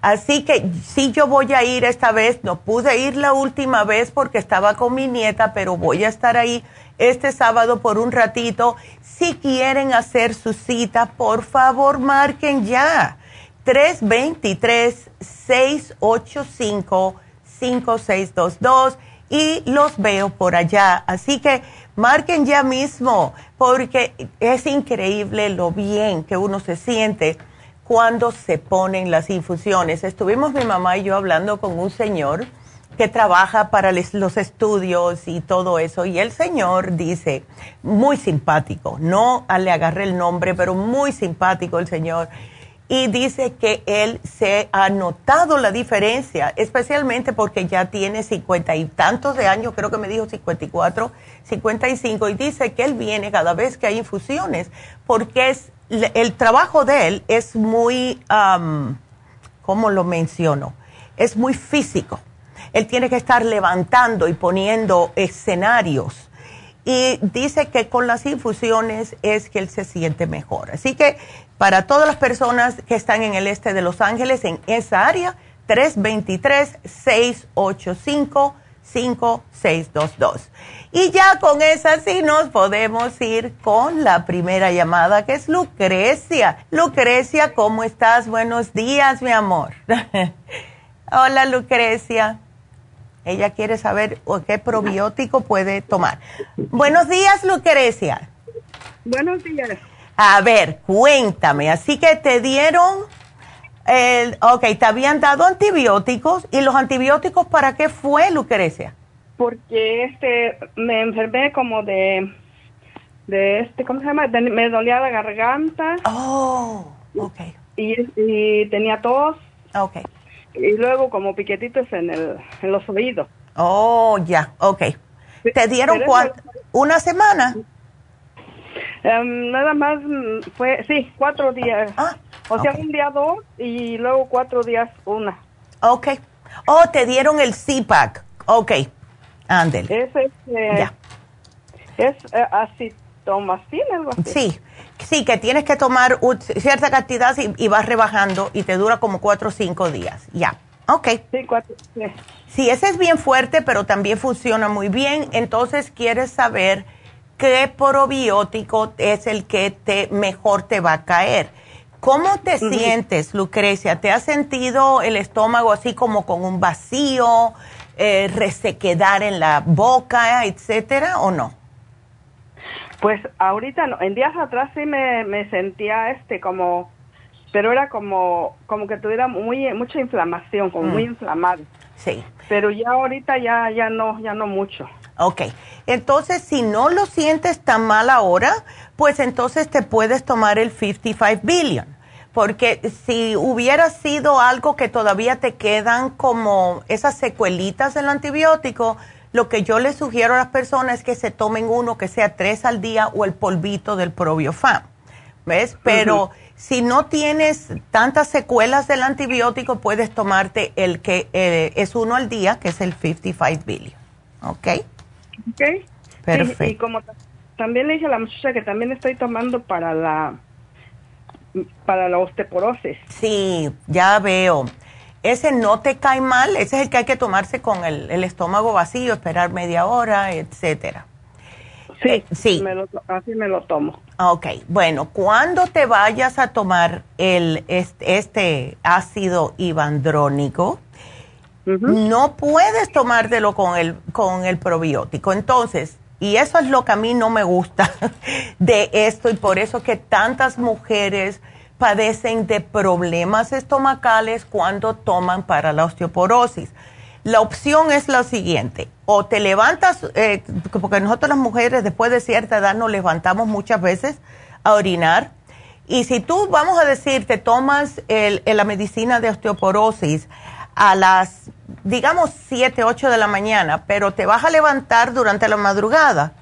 Así que si yo voy a ir esta vez, no pude ir la última vez porque estaba con mi nieta, pero voy a estar ahí este sábado por un ratito. Si quieren hacer su cita, por favor marquen ya. 323-685-5622 y los veo por allá. Así que marquen ya mismo porque es increíble lo bien que uno se siente cuando se ponen las infusiones. Estuvimos mi mamá y yo hablando con un señor que trabaja para los estudios y todo eso. Y el señor dice, muy simpático, no le agarré el nombre, pero muy simpático el señor y dice que él se ha notado la diferencia, especialmente porque ya tiene cincuenta y tantos de años, creo que me dijo 54, 55, y dice que él viene cada vez que hay infusiones, porque es el trabajo de él es muy, ¿cómo lo menciono? Es muy físico. Él tiene que estar levantando y poniendo escenarios y dice que con las infusiones es que él se siente mejor. Así que para todas las personas que están en el este de Los Ángeles, en esa área, 323-685-5622. Y ya con esa sí nos podemos ir con la primera llamada, que es Lucrecia. Lucrecia, ¿cómo estás? Buenos días, mi amor. Hola, Lucrecia. Ella quiere saber qué probiótico puede tomar. Buenos días, Lucrecia. Buenos días. A ver, cuéntame. Así que te dieron, el, ok, te habían dado antibióticos. ¿Y los antibióticos para qué fue, Lucrecia? Porque este, me enfermé como de, de este, ¿cómo se llama? me dolía la garganta. Oh, ok. Y, y tenía tos. Ok y luego como piquetitos en, el, en los oídos. Oh, ya, ok. ¿Te dieron cuánto? ¿Una semana? Em, nada más mm, fue, sí, cuatro días. Ah, o sea, un día dos y luego cuatro días una. Ok. Oh, te dieron el CPAC. Ok. Ándele. Es, este, ya. es eh, acitromacina, algo así. Sí, sí, que tienes que tomar cierta cantidad y, vas rebajando y te dura como cuatro o cinco días. Ya, ok. Sí, cuatro. Sí. sí, ese es bien fuerte, pero también funciona muy bien. Entonces, quieres saber qué probiótico es el que te mejor te va a caer. ¿Cómo te sientes, Lucrecia? ¿Te has sentido el estómago así como con un vacío, eh, resequedar en la boca, etcétera, o no? Pues ahorita no. En días atrás sí me, sentía este como, pero era como, como que tuviera muy mucha inflamación, como muy mm. inflamado. Sí. Pero ya ahorita ya, ya no, ya no mucho. Ok, entonces si no lo sientes tan mal ahora, pues entonces te puedes tomar el 55 billion. Porque si hubiera sido algo que todavía te quedan como esas secuelitas del antibiótico, lo que yo les sugiero a las personas es que se tomen uno que sea tres al día o el polvito del probiofam. ¿Ves? Pero si no tienes tantas secuelas del antibiótico, puedes tomarte el que eh, es uno al día, que es el 55 billion. ¿Ok? Ok. Perfecto. Y, como también le dije a la muchacha que también estoy tomando para la para la osteoporosis. Sí, ya veo. Ese no te cae mal, ese es el que hay que tomarse con el, estómago vacío, esperar media hora, etcétera. Sí, eh, sí. así me lo tomo. Ok, bueno, cuando te vayas a tomar el, este, ácido ibandrónico, no puedes tomártelo con el, con el probiótico. Entonces, y eso es lo que a mí no me gusta de esto y por eso que tantas mujeres padecen de problemas estomacales cuando toman para la osteoporosis. La opción es la siguiente, o te levantas, eh, porque nosotros las mujeres después de cierta edad nos levantamos muchas veces a orinar, y si tú, vamos a decir, te tomas el, la medicina de osteoporosis a las digamos 7, 8 de la mañana, pero te vas a levantar durante la madrugada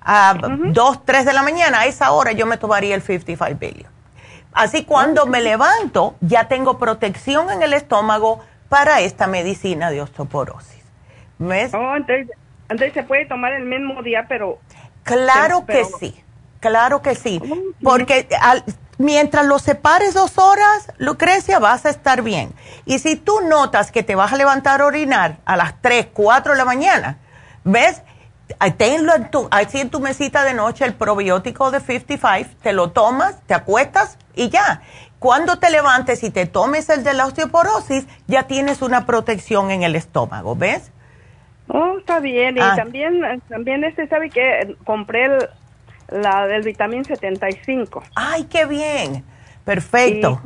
a 2, 3 de la mañana, a esa hora yo me tomaría el 55 billion. Así cuando me levanto ya tengo protección en el estómago para esta medicina de osteoporosis. ¿Ves? Oh, entonces, se puede tomar el mismo día, pero... Claro que sí, claro que sí, oh, porque al, Mientras lo separes dos horas, Lucrecia, vas a estar bien. Y si tú notas que te vas a levantar a orinar a las 3, 4 de la mañana, ¿ves? Tenlo en tu, así en tu mesita de noche el probiótico de 55, te lo tomas, te acuestas y ya. Cuando te levantes y te tomes el de la osteoporosis, ya tienes una protección en el estómago, ¿ves? Oh, está bien. Y ah. también, también este, ¿sabe que Compré el la del vitamín 75. ¡Ay, qué bien! Perfecto.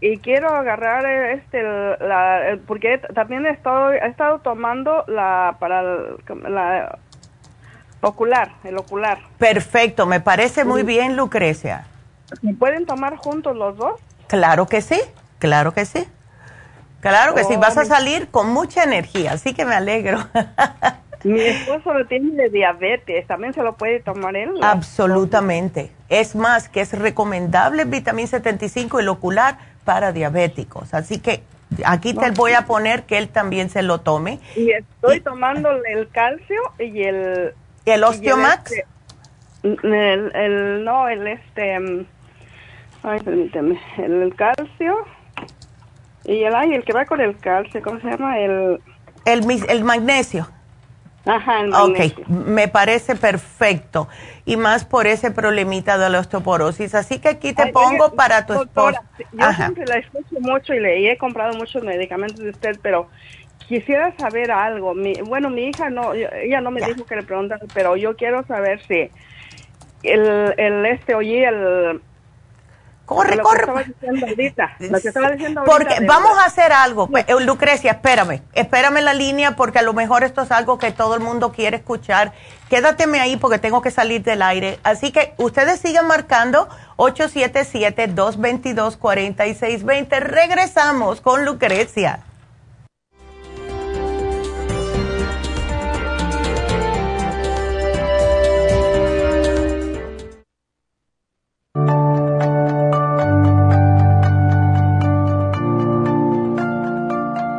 Y, quiero agarrar este, la, porque también he estado, he estado tomando la para la ocular, el ocular. Perfecto, me parece muy bien, Lucrecia. ¿Pueden tomar juntos los dos? Claro que sí, claro que sí. Claro que sí, vas a salir con mucha energía, así que me alegro. Mi esposo lo tiene de diabetes, ¿también se lo puede tomar él? Absolutamente. Es más, que es recomendable el vitamina 75 el ocular para diabéticos. Así que aquí te voy a poner que él también se lo tome. Y estoy tomando el calcio y el... ¿El Osteomax? Este, el, no, el este... Mm, ay, permíteme. El, calcio y el, ay, el que va con el calcio, ¿cómo se llama? El... El, el magnesio. Ajá, el Ok, me parece perfecto. Y más por ese problemita de la osteoporosis. Así que aquí te pongo para tu esposa. Yo siempre la escucho mucho y le he comprado muchos medicamentos de usted, pero quisiera saber algo. Mi, bueno, mi hija no, ella no me dijo que le preguntara, pero yo quiero saber si el, el este, oye, el Corre, corre. porque vamos a hacer algo. Eh, Lucrecia, espérame. Espérame en la línea porque a lo mejor esto es algo que todo el mundo quiere escuchar. Quédateme ahí porque tengo que salir del aire. Así que ustedes sigan marcando 877-222-4620. Regresamos con Lucrecia.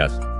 Yes.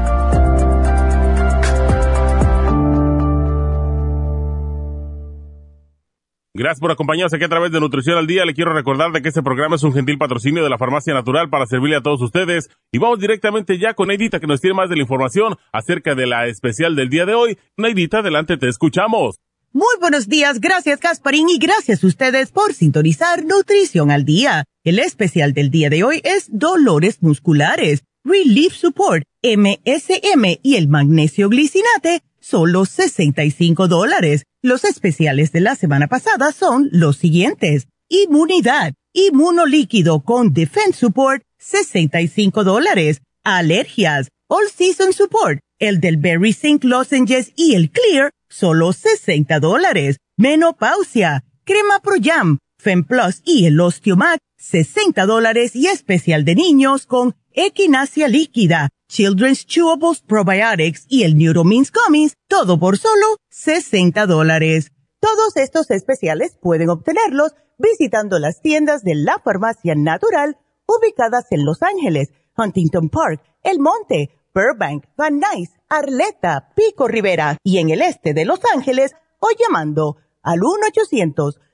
Gracias por acompañarnos aquí a través de Nutrición al Día. Le quiero recordar de que este programa es un gentil patrocinio de la Farmacia Natural para servirle a todos ustedes. Y vamos directamente ya con Neidita que nos tiene más de la información acerca de la especial del día de hoy. Neidita, adelante, te escuchamos. Muy buenos días, gracias Gasparín y gracias a ustedes por sintonizar Nutrición al Día. El especial del día de hoy es dolores musculares, Relief Support, MSM y el magnesio glicinate, solo 65 dólares. Los especiales de la semana pasada son los siguientes. Inmunidad, inmunolíquido con Defense Support, 65 dólares. Alergias, All Season Support, el del Berry Zinc Lozenges y el Clear, solo 60 dólares. Menopausia, crema Pro Jam, Femplus y el Osteomac, 60 dólares y especial de niños con equinacia líquida, Children's Chewables Probiotics y el Neuromins Gummies, todo por solo 60 dólares. Todos estos especiales pueden obtenerlos visitando las tiendas de la farmacia natural ubicadas en Los Ángeles, Huntington Park, El Monte, Burbank, Van Nuys, Arleta, Pico Rivera y en el este de Los Ángeles o llamando al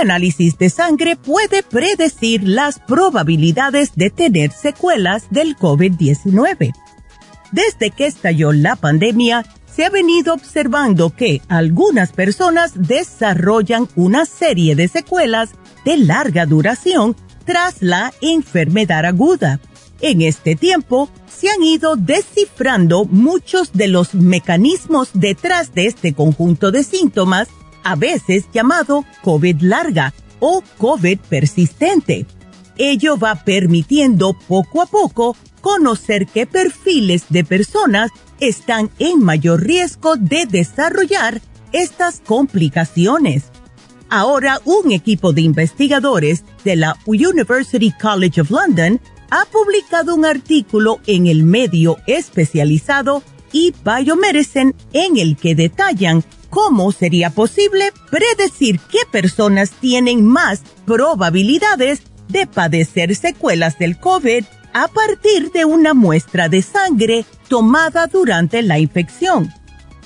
Análisis de sangre puede predecir las probabilidades de tener secuelas del COVID-19. Desde que estalló la pandemia, se ha venido observando que algunas personas desarrollan una serie de secuelas de larga duración tras la enfermedad aguda. En este tiempo, se han ido descifrando muchos de los mecanismos detrás de este conjunto de síntomas a veces llamado COVID larga o COVID persistente. Ello va permitiendo poco a poco conocer qué perfiles de personas están en mayor riesgo de desarrollar estas complicaciones. Ahora un equipo de investigadores de la University College of London ha publicado un artículo en el medio especializado eBiomedicine en el que detallan cómo sería posible predecir qué personas tienen más probabilidades de padecer secuelas del COVID a partir de una muestra de sangre tomada durante la infección.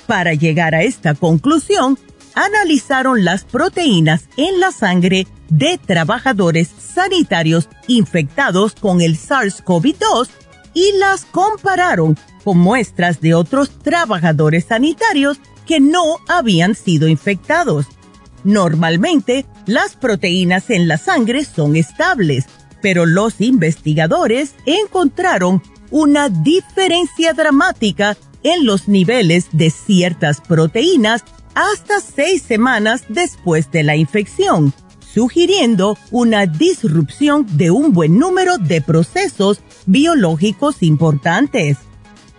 Para llegar a esta conclusión, analizaron las proteínas en la sangre de trabajadores sanitarios infectados con el SARS-CoV-2 y las compararon con muestras de otros trabajadores sanitarios que no habían sido infectados. Normalmente, las proteínas en la sangre son estables, pero los investigadores encontraron una diferencia dramática en los niveles de ciertas proteínas hasta seis semanas después de la infección, sugiriendo una disrupción de un buen número de procesos biológicos importantes.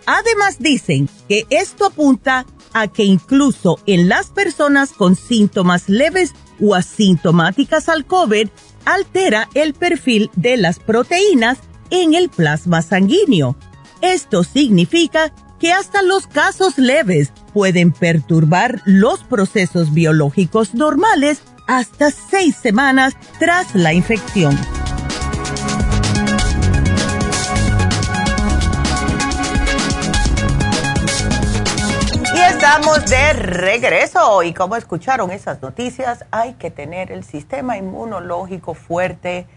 Además dicen que esto apunta a que incluso en las personas con síntomas leves o asintomáticas al COVID, altera el perfil de las proteínas en el plasma sanguíneo. Esto significa que hasta los casos leves pueden perturbar los procesos biológicos normales hasta seis semanas tras la infección. Estamos de regreso y como escucharon esas noticias, hay que tener el sistema inmunológico fuerte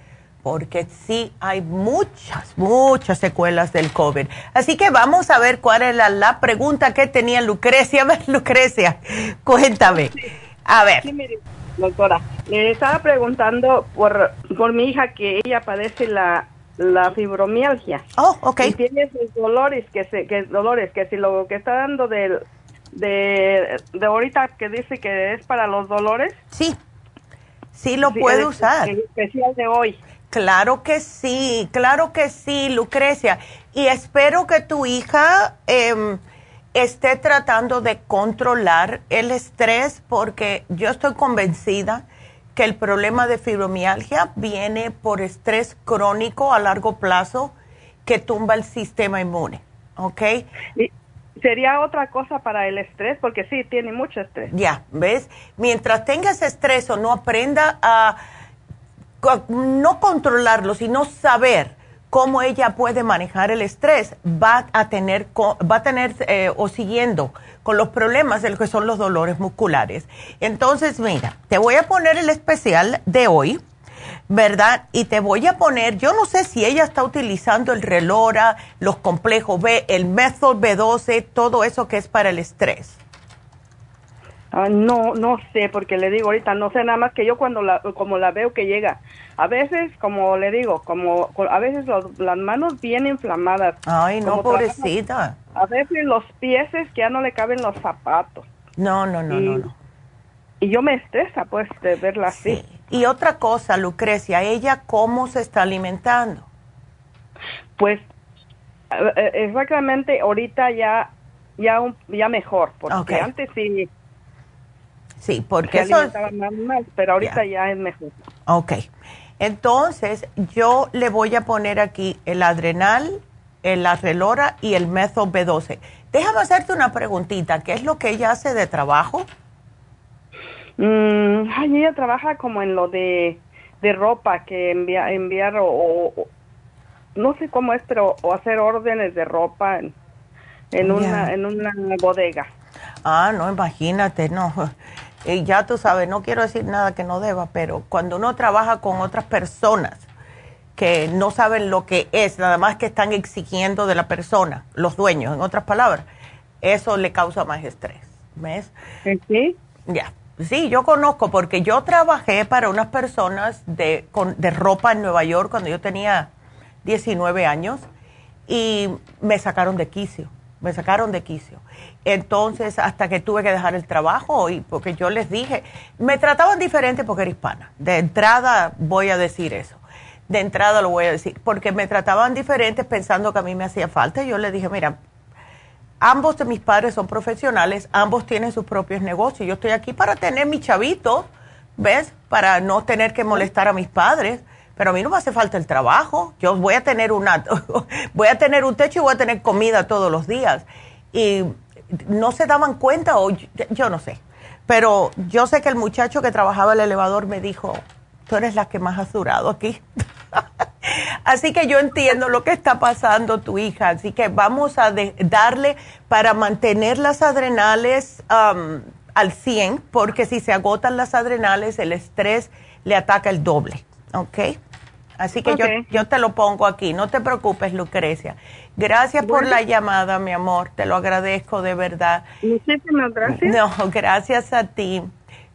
porque sí hay muchas, muchas secuelas del COVID. Así que vamos a ver cuál es la, pregunta que tenía Lucrecia. A ver, Lucrecia, cuéntame. A ver. Sí, doctora, le estaba preguntando por, por mi hija que ella padece la, la fibromialgia. Oh, ok. Y tiene esos dolores que, se, que dolores que si lo que está dando de, de, de ahorita que dice que es para los dolores. Sí, sí lo puede usar. especial de hoy. Claro que sí, claro que sí, Lucrecia. Y espero que tu hija em, esté tratando de controlar el estrés porque yo estoy convencida que el problema de fibromialgia viene por estrés crónico a largo plazo que tumba el sistema inmune, ¿ok? Y sería otra cosa para el estrés porque sí, tiene mucho estrés. Ya, ¿ves? Mientras tengas estrés o no aprenda a no controlarlo, sino saber cómo ella puede manejar el estrés, va a tener, va a tener eh, o siguiendo con los problemas de lo que son los dolores musculares. Entonces, mira, te voy a poner el especial de hoy, ¿verdad? Y te voy a poner, yo no sé si ella está utilizando el relora, los complejos B, el Method B12, todo eso que es para el estrés. Ah, no, no sé, porque le digo ahorita, no sé nada más que yo cuando la, como la veo que llega, a veces, como le digo, como a veces las manos bien inflamadas. Ay, no, pobrecita. a veces los pies que ya no le caben los zapatos. No, no, no, no, no. Y yo me estresa, pues, de verla así. Y otra cosa, Lucrecia, ¿ella cómo se está alimentando? Pues, eh, eh, exactamente, ahorita ya, ya, ya mejor, porque antes sí Sí, porque eso... Mal, pero ahorita ya es mejor. Ok. Entonces, yo le voy a poner aquí el adrenal, el arrelora y el meso B12. Déjame hacerte una preguntita. ¿Qué es lo que ella hace de trabajo? Mm, ay, ella trabaja como en lo de, ropa, que enviar o, no sé cómo es, pero o hacer órdenes de ropa en, en una, en una bodega. Ah, no, imagínate, no. Y ya tú sabes, no quiero decir nada que no deba, pero cuando uno trabaja con otras personas que no saben lo que es, nada más que están exigiendo de la persona, los dueños, en otras palabras, eso le causa más estrés. ¿Ves? Sí. Ya. Sí, yo conozco porque yo trabajé para unas personas de, de ropa en Nueva York cuando yo tenía 19 años y me sacaron de quicio me sacaron de quicio. Entonces, hasta que tuve que dejar el trabajo, y porque yo les dije, me trataban diferente porque era hispana. De entrada voy a decir eso. De entrada lo voy a decir, porque me trataban diferente pensando que a mí me hacía falta. Y yo les dije, mira, ambos de mis padres son profesionales, ambos tienen sus propios negocios. Yo estoy aquí para tener mi chavito, ¿ves? Para no tener que molestar a mis padres pero a mí no me hace falta el trabajo. Yo voy a tener una, voy a tener un techo y voy a tener comida todos los días. Y no se daban cuenta o yo, no sé. Pero yo sé que el muchacho que trabajaba el elevador me dijo, tú eres la que más has durado aquí. Así que yo entiendo lo que está pasando tu hija. Así que vamos a darle para mantener las adrenales al 100, porque si se agotan las adrenales, el estrés le ataca el doble. ¿Ok? Así que yo, yo te lo pongo aquí. No te preocupes, Lucrecia. Gracias por la llamada, mi amor. Te lo agradezco de verdad. Muchísimas gracias. No, gracias a ti.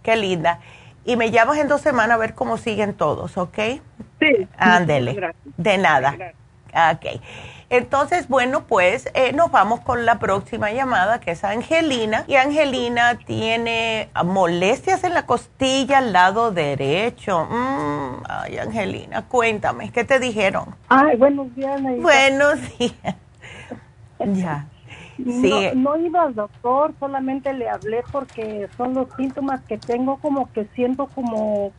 Qué linda. Y me llamas en dos semanas a ver cómo siguen todos, ¿ok? Sí. Ándele. De nada. Ok. Entonces, bueno, pues eh, nos vamos con la próxima llamada, que es Angelina. Y Angelina tiene molestias en la costilla al lado derecho. Mm, ay, Angelina, cuéntame, ¿qué te dijeron? Ay, buenos días, Buenos días. ya. Sí. No, no iba al doctor, solamente le hablé porque son los síntomas que tengo, como que siento como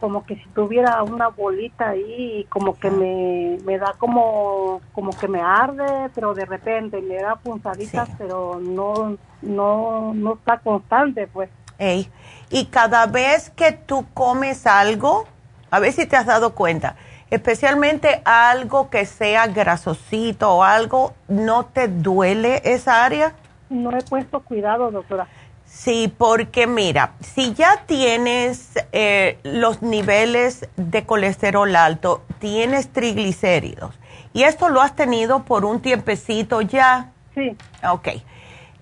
como que si tuviera una bolita ahí y como que me, me da como como que me arde pero de repente me da punzaditas pero no no no está constante pues Ey. y cada vez que tú comes algo a ver si te has dado cuenta especialmente algo que sea grasosito o algo no te duele esa área no he puesto cuidado doctora Sí, porque mira, si ya tienes eh, los niveles de colesterol alto, tienes triglicéridos, y esto lo has tenido por un tiempecito ya. Sí. Ok.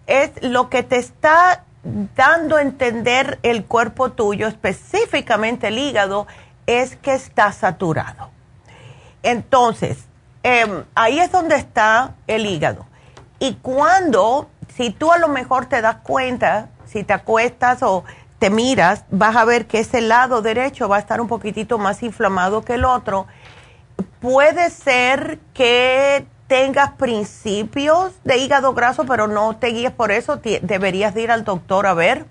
Es lo que te está dando a entender el cuerpo tuyo, específicamente el hígado, es que está saturado. Entonces, em, ahí es donde está el hígado. Y cuando, si tú a lo mejor te das cuenta si te acuestas o te miras, vas a ver que ese lado derecho va a estar un poquitito más inflamado que el otro. Puede ser que tengas principios de hígado graso, pero no te guíes por eso, deberías ir al doctor a ver.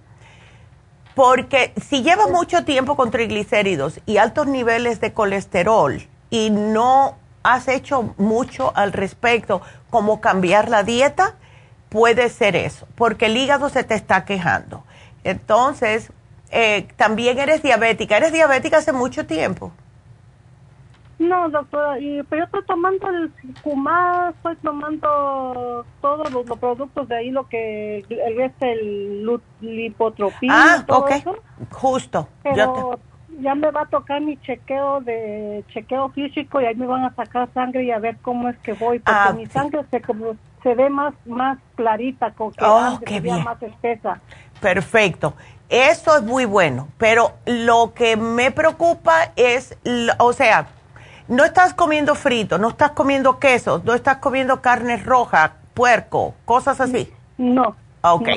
Porque si llevas mucho tiempo con triglicéridos y altos niveles de colesterol y no has hecho mucho al respecto, como cambiar la dieta, puede ser eso, porque el hígado se te está quejando. Entonces, eh, también eres diabética. ¿Eres diabética hace mucho tiempo? No, doctora, y, pero yo estoy tomando el Cumá, estoy tomando todos los, productos de ahí, lo que el este, el lipotropina. Ah, ok, justo. Pero ya me va a tocar mi chequeo de chequeo físico y ahí me van a sacar sangre y a ver cómo es que voy, porque ah, mi sangre se como se ve más, más clarita, con que oh, qué más espesa. Perfecto. Eso es muy bueno, pero lo que me preocupa es, o sea, no estás comiendo frito, no estás comiendo queso, no estás comiendo carne roja, puerco, cosas así. No. Ok.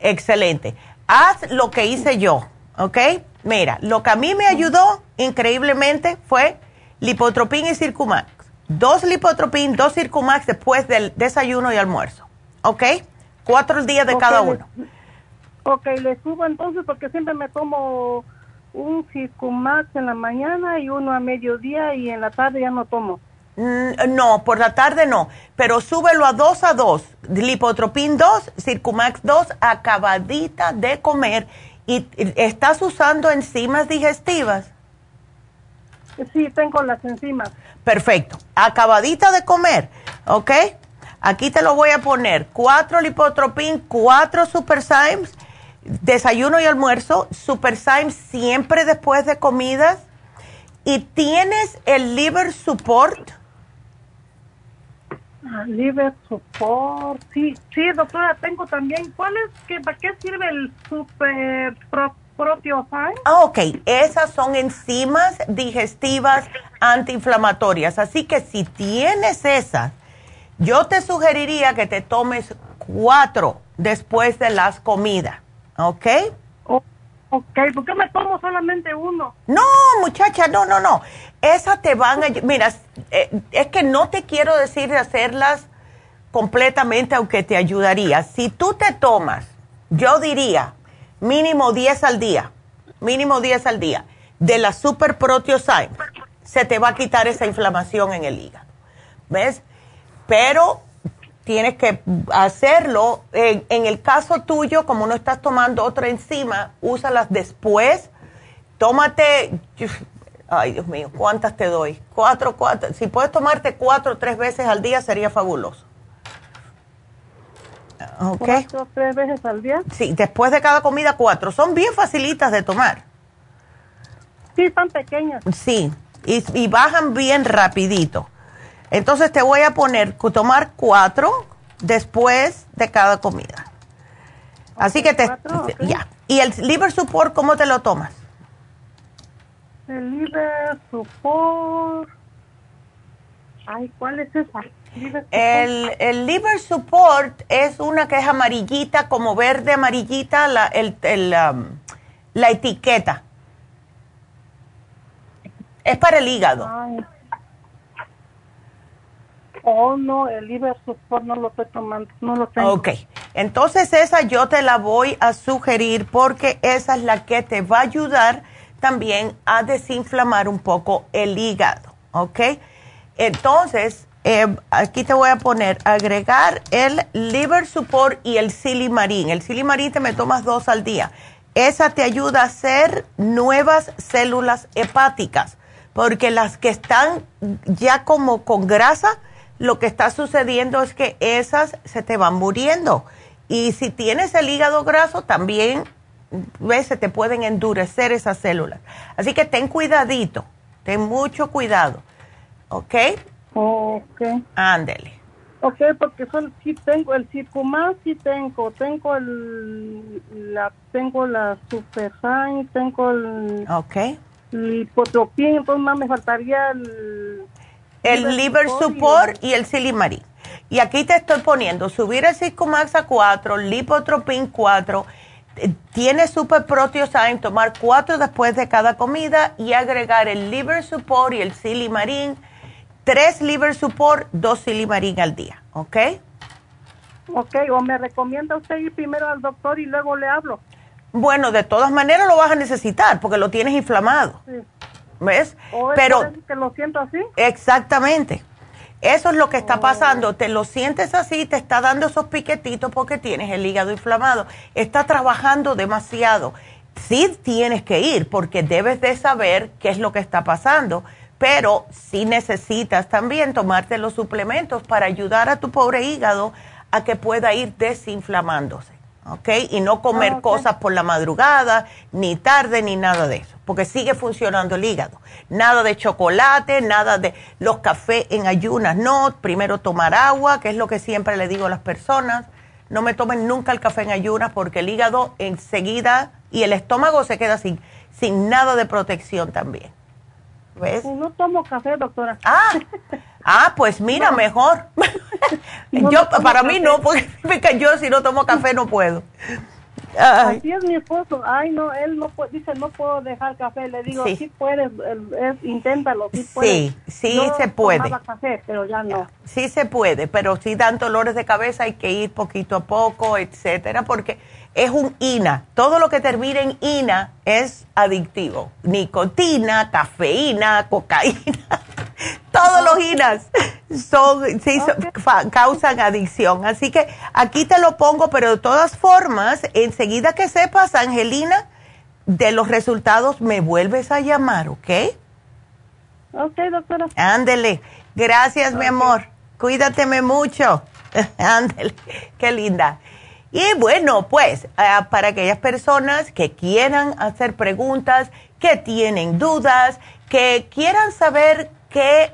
Excelente. Haz lo que hice yo, ¿ok? Mira, lo que a mí me ayudó increíblemente fue lipotropín y circumax dos lipotropín, dos circumax después del desayuno y almuerzo. ¿Ok? Cuatro días de cada uno. ok, le subo entonces porque siempre me tomo un circumax en la mañana y uno a mediodía y en la tarde ya no tomo. Mm, no, por la tarde no, pero súbelo a dos a dos, lipotropín dos, circumax dos, acabadita de comer. ¿Y estás usando enzimas digestivas? Sí, tengo las enzimas. Perfecto. Acabadita de comer, ¿ok? Aquí te lo voy a poner. Cuatro lipotropin, cuatro super Symes, desayuno y almuerzo. Super Symes siempre después de comidas. ¿Y tienes el liver support? Ah, liver support, sí, sí, doctora, tengo también. ¿Cuál es, que, para qué sirve el super propio Ah, ok, esas son enzimas digestivas antiinflamatorias. Así que si tienes esas, yo te sugeriría que te tomes cuatro después de las comidas, ¿ok? Ok, ¿por qué me tomo solamente uno? No, muchacha, no, no, no. Esas te van a... Mira, eh, es que no te quiero decir de hacerlas completamente, aunque te ayudaría. Si tú te tomas, yo diría, mínimo 10 al día, mínimo 10 al día, de la Super Proteosyme, se te va a quitar esa inflamación en el hígado. ¿Ves? Pero tienes que hacerlo. En, el caso tuyo, como no estás tomando otra enzima, úsalas después. Tómate, ay Dios mío, ¿cuántas te doy? Cuatro, cuatro. Si puedes tomarte cuatro o tres veces al día, sería fabuloso. Okay. ¿Cuatro, tres veces al día? Sí, después de cada comida, cuatro. Son bien facilitas de tomar. Sí, son pequeñas. Sí, y, y bajan bien rapidito. Entonces te voy a poner, tomar cuatro después de cada comida. Así que te... Ya. ¿Y el liver support cómo te lo tomas? El liver support... Ay, ¿cuál es esa? el, el, liver support es una que es amarillita, como verde amarillita, la, el, el, um, la etiqueta. Es para el hígado. Oh, no, el liver support no lo estoy tomando, no lo tengo. Ok, entonces esa yo te la voy a sugerir porque esa es la que te va a ayudar también a desinflamar un poco el hígado, ¿ok? Entonces, eh, aquí te voy a poner, agregar el liver support y el silimarín. El silimarín te me tomas dos al día. Esa te ayuda a hacer nuevas células hepáticas, porque las que están ya como con grasa, lo que está sucediendo es que esas se te van muriendo. Y si tienes el hígado graso, también ves, se te pueden endurecer esas células. Así que ten cuidadito, ten mucho cuidado. ¿Ok? Ok. Ándele. Ok, porque son, sí tengo el circumán, sí tengo, tengo el, la, tengo la superfine, tengo el... Ok. El hipotropín, entonces más me faltaría el el liver support y el silimarín. Y aquí te estoy poniendo, subir el Ciscomax a 4, lipotropin 4, eh, tiene super proteosign, tomar 4 después de cada comida y agregar el liver support y el silimarín, 3 liver support, 2 silimarín al día, ¿ok? Ok, o me recomienda usted ir primero al doctor y luego le hablo. Bueno, de todas maneras lo vas a necesitar porque lo tienes inflamado. Sí. ¿Ves? Pero que lo siento así. Exactamente. Eso es lo que está oh. pasando. Te lo sientes así, te está dando esos piquetitos porque tienes el hígado inflamado. Está trabajando demasiado. Sí tienes que ir porque debes de saber qué es lo que está pasando, pero sí necesitas también tomarte los suplementos para ayudar a tu pobre hígado a que pueda ir desinflamándose. ¿ok? Y no comer ah, cosas por la madrugada, ni tarde, ni nada de eso, porque sigue funcionando el hígado. Nada de chocolate, nada de los cafés en ayunas, no. Primero tomar agua, que es lo que siempre le digo a las personas. No me tomen nunca el café en ayunas porque el hígado enseguida y el estómago se queda sin, sin nada de protección también. ¿Ves? No tomo café, doctora. Ah, ah pues mira, mejor. yo, para mí no, porque yo si no tomo café no puedo. Así es mi esposo. Ay, no, él no puede, dice, no puedo dejar café. Le digo, sí, puedes, inténtalo, sí puedes. Sí, sí se puede. café, pero ya no. Sí se puede, pero si dan dolores de cabeza hay que ir poquito a poco, etcétera, porque es un INA. Todo lo que termina en INA es adictivo. Nicotina, cafeína, cocaína. Todos los INAs son, causan adicción. Así que aquí te lo pongo, pero de todas formas, enseguida que sepas, Angelina, de los resultados me vuelves a llamar, ¿ok? Ok, doctora. Ándele. Gracias, mi amor. Cuídateme mucho. Ándele. Qué linda. Y bueno, pues eh, para aquellas personas que quieran hacer preguntas, que tienen dudas, que quieran saber qué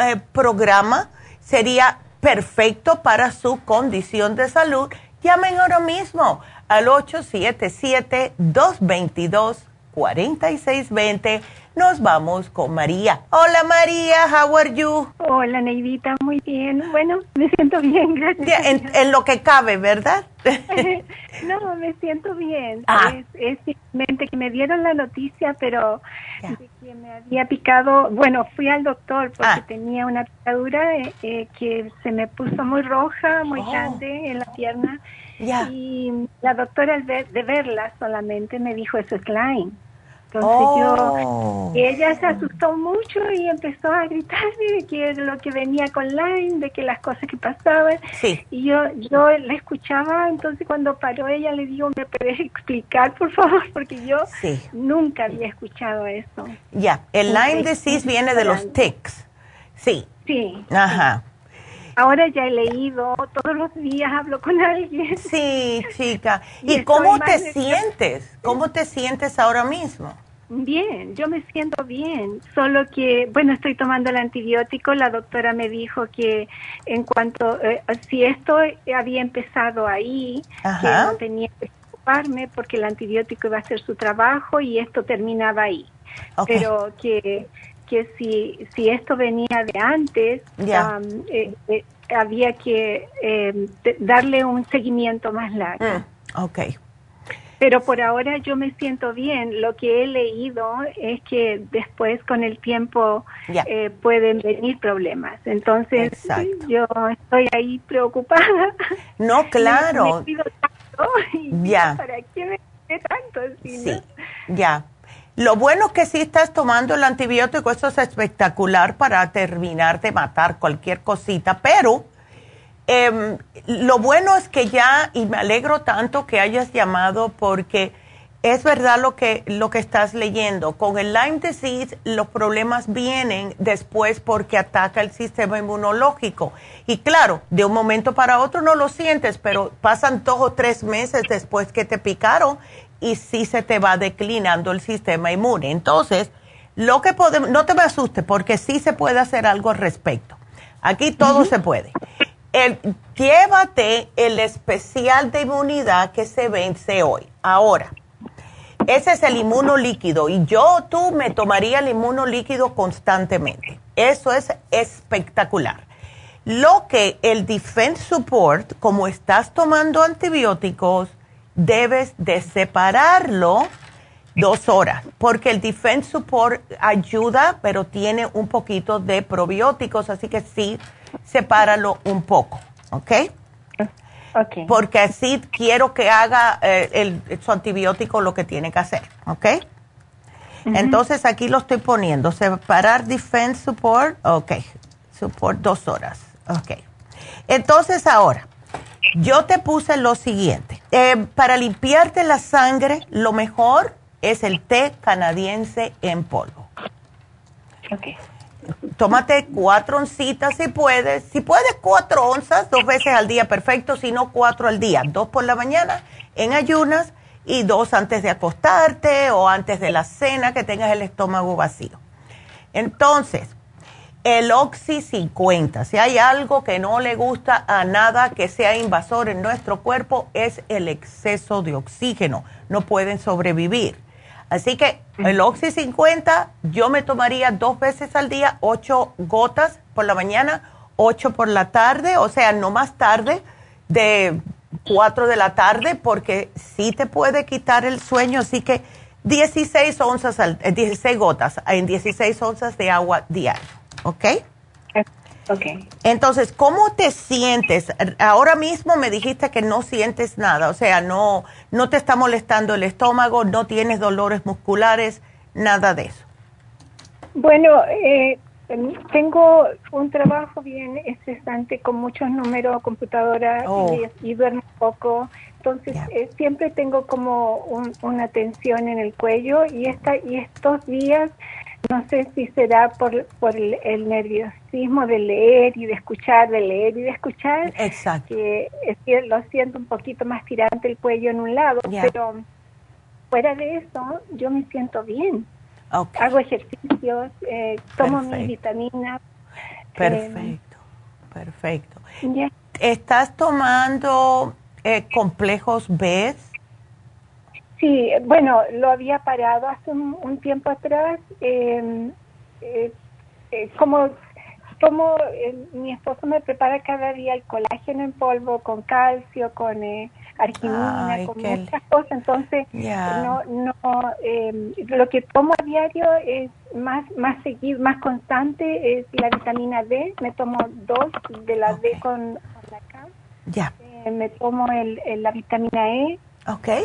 eh, programa sería perfecto para su condición de salud, llamen ahora mismo al 877-222-4620 nos vamos con María. Hola María, how are you? Hola Neidita, muy bien. Bueno, me siento bien, gracias. En, lo que cabe, ¿verdad? no, me siento bien. Ah. Es, simplemente que me dieron la noticia, pero de que me había picado, bueno, fui al doctor porque ah. tenía una picadura eh, eh, que se me puso muy roja, muy oh. grande en la pierna. Y la doctora al ver, de verla solamente me dijo, eso es Lyme. Entonces yo, oh. ella se asustó mucho y empezó a gritarme de que lo que venía con Lyme, de que las cosas que pasaban. Y yo, yo la escuchaba, entonces cuando paró ella le digo, ¿me puedes explicar, por favor? Porque yo nunca había escuchado eso. Ya, el Lyme disease viene de los tics. Sí. Sí. Ajá. Ahora ya he leído, todos los días hablo con alguien. Sí, chica. ¿Y, cómo te sientes? ¿Cómo te sientes ahora mismo? Bien, yo me siento bien, solo que, bueno, estoy tomando el antibiótico, la doctora me dijo que en cuanto, eh, si esto había empezado ahí, que no tenía que preocuparme porque el antibiótico iba a hacer su trabajo y esto terminaba ahí. Pero que, que si, si esto venía de antes, eh, eh, había que darle un seguimiento más largo. Mm, ok. Pero por ahora yo me siento bien. Lo que he leído es que después con el tiempo eh, pueden venir problemas. Entonces yo estoy ahí preocupada. No, claro. ya. ¿Para qué me tanto? sí, ya. Lo bueno es que si estás tomando el antibiótico, eso es espectacular para terminar de matar cualquier cosita, pero Em, lo bueno es que ya, y me alegro tanto que hayas llamado porque es verdad lo que, lo que estás leyendo. Con el Lyme disease los problemas vienen después porque ataca el sistema inmunológico. Y claro, de un momento para otro no lo sientes, pero pasan dos o tres meses después que te picaron y sí se te va declinando el sistema inmune. Entonces, lo que podemos, no te me asustes porque sí se puede hacer algo al respecto. Aquí todo se puede el, llévate el especial de inmunidad que se vence hoy. Ahora, ese es el inmunolíquido y yo, tú, me tomaría el inmunolíquido constantemente. Eso es espectacular. Lo que el Defense Support, como estás tomando antibióticos, debes de separarlo dos horas, porque el Defense Support ayuda, pero tiene un poquito de probióticos, así que sí sepáralo un poco, ¿ok? Okay. Porque así quiero que haga eh, el, su antibiótico lo que tiene que hacer, ¿ok? Entonces aquí lo estoy poniendo, separar defense support, ok, support dos horas, ok. Entonces ahora, yo te puse lo siguiente, eh, para limpiarte la sangre, lo mejor es el té canadiense en polvo. Tómate cuatro oncitas si puedes. Si puedes, cuatro onzas, dos veces al día, perfecto. Si no, cuatro al día. Dos por la mañana en ayunas y dos antes de acostarte o antes de la cena que tengas el estómago vacío. Entonces, el Oxy 50, si hay algo que no le gusta a nada que sea invasor en nuestro cuerpo, es el exceso de oxígeno. No pueden sobrevivir. Así que el Oxy 50 yo me tomaría dos veces al día, ocho gotas por la mañana, ocho por la tarde, o sea, no más tarde de cuatro de la tarde, porque sí te puede quitar el sueño. Así que 16 onzas, 16 eh, gotas en 16 onzas de agua diaria, ¿ok? Okay. Entonces, ¿cómo te sientes? Ahora mismo me dijiste que no sientes nada, o sea, no, no te está molestando el estómago, no tienes dolores musculares, nada de eso. Bueno, eh, tengo un trabajo bien estresante con muchos números, computadora oh. y, duermo poco. Entonces, eh, siempre tengo como una tensión en el cuello y, esta, y estos días no sé si será por, por el, nerviosismo de leer y de escuchar, de leer y de escuchar. Exacto. Que lo siento un poquito más tirante el cuello en un lado, pero fuera de eso, yo me siento bien. Hago ejercicios, eh, tomo mis vitaminas. Perfecto, perfecto. ¿Estás tomando eh, complejos B? Sí, bueno, lo había parado hace un, tiempo atrás. Em, eh, eh, como como eh, mi esposo me prepara cada día el colágeno en polvo con calcio, con eh, arginina, con muchas cosas. Entonces, no, no, em, lo que tomo a diario es más, más seguido, más constante es la vitamina D. Me tomo dos de la D con, la K. Ya. me tomo el, la vitamina E. Okay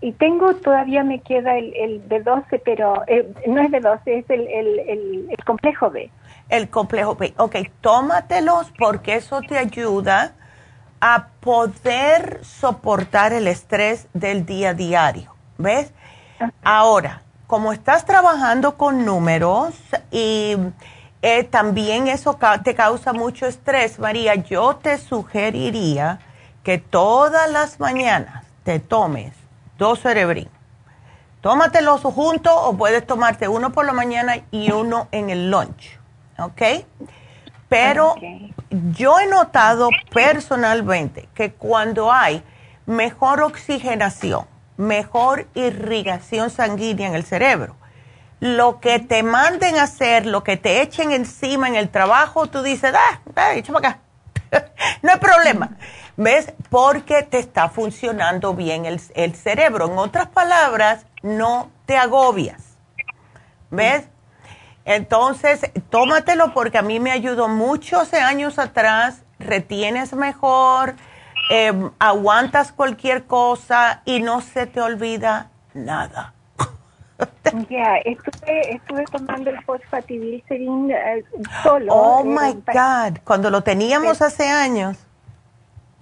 y tengo, todavía me queda el, el B12, pero eh, no es B12, es el, el, complejo B. El complejo B. Ok, tómatelos porque eso te ayuda a poder soportar el estrés del día a diario. ¿Ves? Ahora, como estás trabajando con números y eh, también eso te causa mucho estrés, María, yo te sugeriría que todas las mañanas te tomes dos cerebrín, Tómatelos juntos o puedes tomarte uno por la mañana y uno en el lunch, ¿ok? Pero yo he notado personalmente que cuando hay mejor oxigenación, mejor irrigación sanguínea en el cerebro, lo que te manden a hacer, lo que te echen encima en el trabajo, tú dices, ah, ah echa para acá. no hay problema. ¿Ves? Porque te está funcionando bien el, el, cerebro. En otras palabras, no te agobias. ¿Ves? Entonces, tómatelo porque a mí me ayudó muchos años atrás, retienes mejor, em, aguantas cualquier cosa y no se te olvida nada. Ya, estuve, estuve tomando el fosfatidilcerin eh, solo. Oh, my God, cuando lo teníamos hace años.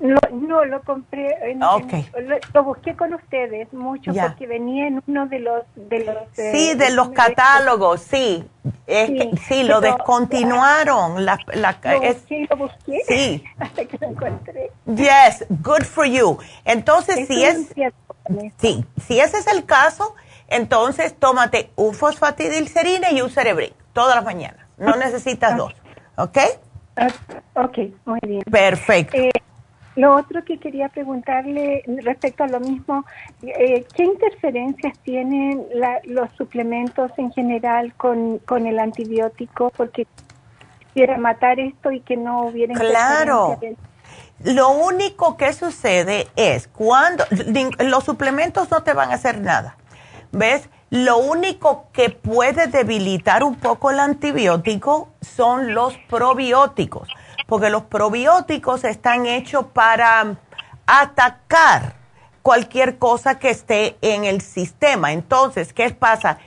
no, lo compré, en, lo, busqué con ustedes mucho porque venía en uno de los... De los eh, sí, de los catálogos, sí. sí, lo descontinuaron. La, la, lo, busqué, lo busqué sí. hasta que lo encontré. Yes, good for you. Entonces, si es... Sí, si ese es el caso entonces, tómate un fosfatidilcerina y un cerebrin todas las mañanas. No necesitas dos, ¿ok? Ok, muy bien. Perfecto. Eh, lo otro que quería preguntarle respecto a lo mismo, eh, ¿qué interferencias tienen los suplementos en general con, con el antibiótico? Porque quisiera matar esto y que no hubiera Claro. Lo único que sucede es cuando los suplementos no te van a hacer nada ¿Ves? Lo único que puede debilitar un poco el antibiótico son los probióticos, porque los probióticos están hechos para atacar cualquier cosa que esté en el sistema. Entonces, ¿qué pasa?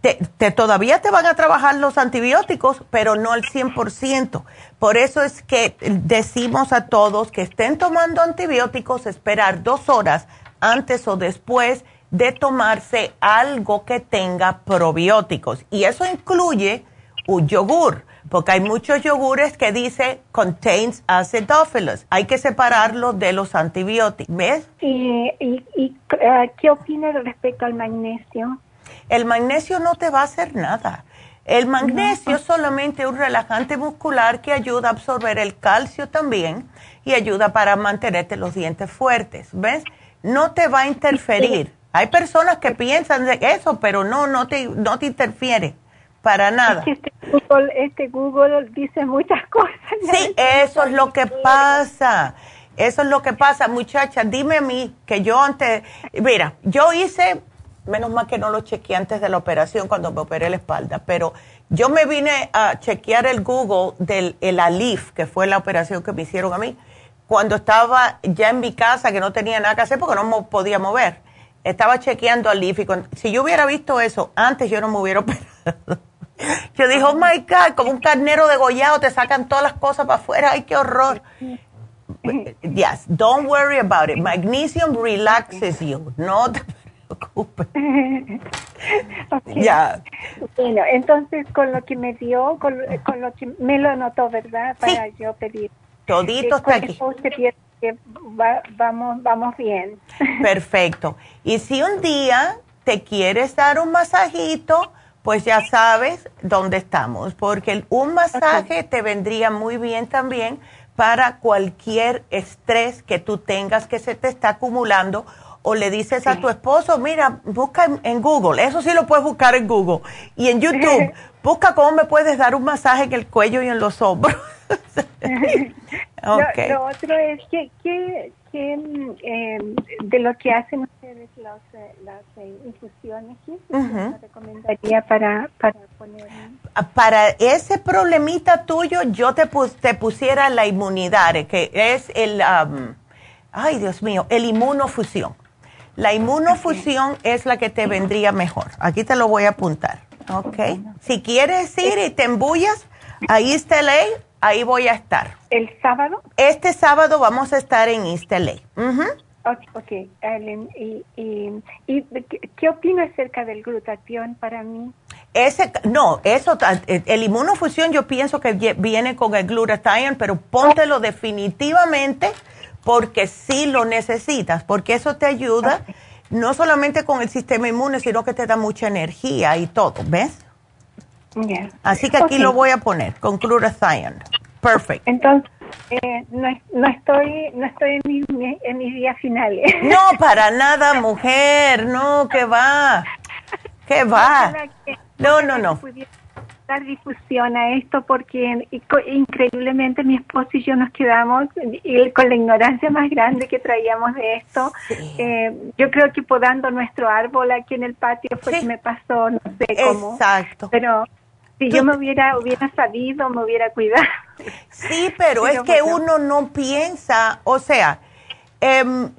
Te, todavía te van a trabajar los antibióticos, pero no al 100%. Por eso es que decimos a todos que estén tomando antibióticos, esperar dos horas antes o después de tomarse algo que tenga probióticos. Y eso incluye un yogur, porque hay muchos yogures que dice contains acidophilus. Hay que separarlo de los antibióticos. ¿Ves? ¿Y, y, eh, qué opinas respecto al magnesio? El magnesio no te va a hacer nada. El magnesio es solamente un relajante muscular que ayuda a absorber el calcio también y ayuda para mantenerte los dientes fuertes. ¿Ves? No te va a interferir. Hay personas que piensan de eso, pero no, no te, no te interfiere para nada. Este Google, este Google dice muchas cosas. Sí, eso es lo que pasa. Eso es lo que pasa, muchacha. Dime a mí que yo antes, mira, yo hice, menos mal que no lo chequeé antes de la operación cuando me operé la espalda, pero yo me vine a chequear el Google del el Alif, que fue la operación que me hicieron a mí, cuando estaba ya en mi casa, que no tenía nada que hacer porque no me podía mover estaba chequeando al LIF y si yo hubiera visto eso antes, yo no me hubiera operado. Yo dije, oh my God, como un carnero degollado, te sacan todas las cosas para afuera, ay, qué horror. Yes, don't worry about it. Magnesium relaxes you, no te preocupes. Ya. Bueno, entonces con lo que me dio, con, lo que me lo anotó, ¿verdad? Para yo pedir. Todito está aquí. que vamos, vamos bien. Perfecto. Y si un día te quieres dar un masajito, pues ya sabes dónde estamos, porque un masaje te vendría muy bien también para cualquier estrés que tú tengas que se te está acumulando o le dices a tu esposo, mira, busca en, Google, eso sí lo puedes buscar en Google y en YouTube, busca cómo me puedes dar un masaje en el cuello y en los hombros. lo, otro es que, que, em, de lo que hacen ustedes eh, las eh, infusiones, ¿sí? recomendaría para, para poner? Ah, para ese problemita tuyo, yo te, te pusiera la inmunidad, que es el, ay Dios mío, el inmunofusión. La inmunofusión es la que te vendría mejor. Aquí te lo voy a apuntar. Ok. Si quieres ir y te embullas, ahí está ley ahí voy a estar. ¿El sábado? Este sábado vamos a estar en East LA. Ok, ¿Y, y, qué opina acerca del glutatión para mí? Ese, no, eso, el inmunofusión yo pienso que viene con el glutatión, pero póntelo definitivamente porque sí lo necesitas, porque eso te ayuda no solamente con el sistema inmune, sino que te da mucha energía y todo, ¿ves? Así que aquí lo voy a poner con glutathione. Perfect. Entonces, eh, no, no, estoy, no estoy en, mi, en mis días finales. No, para nada, mujer. No, que va. Que va. No, no, no dar difusión a esto porque increíblemente mi esposo y yo nos quedamos y con la ignorancia más grande que traíamos de esto. Eh, yo creo que podando nuestro árbol aquí en el patio fue que me pasó, no sé cómo. Exacto. Pero si yo me hubiera, hubiera sabido, me hubiera cuidado. Sí, pero es que uno no piensa, o sea, em,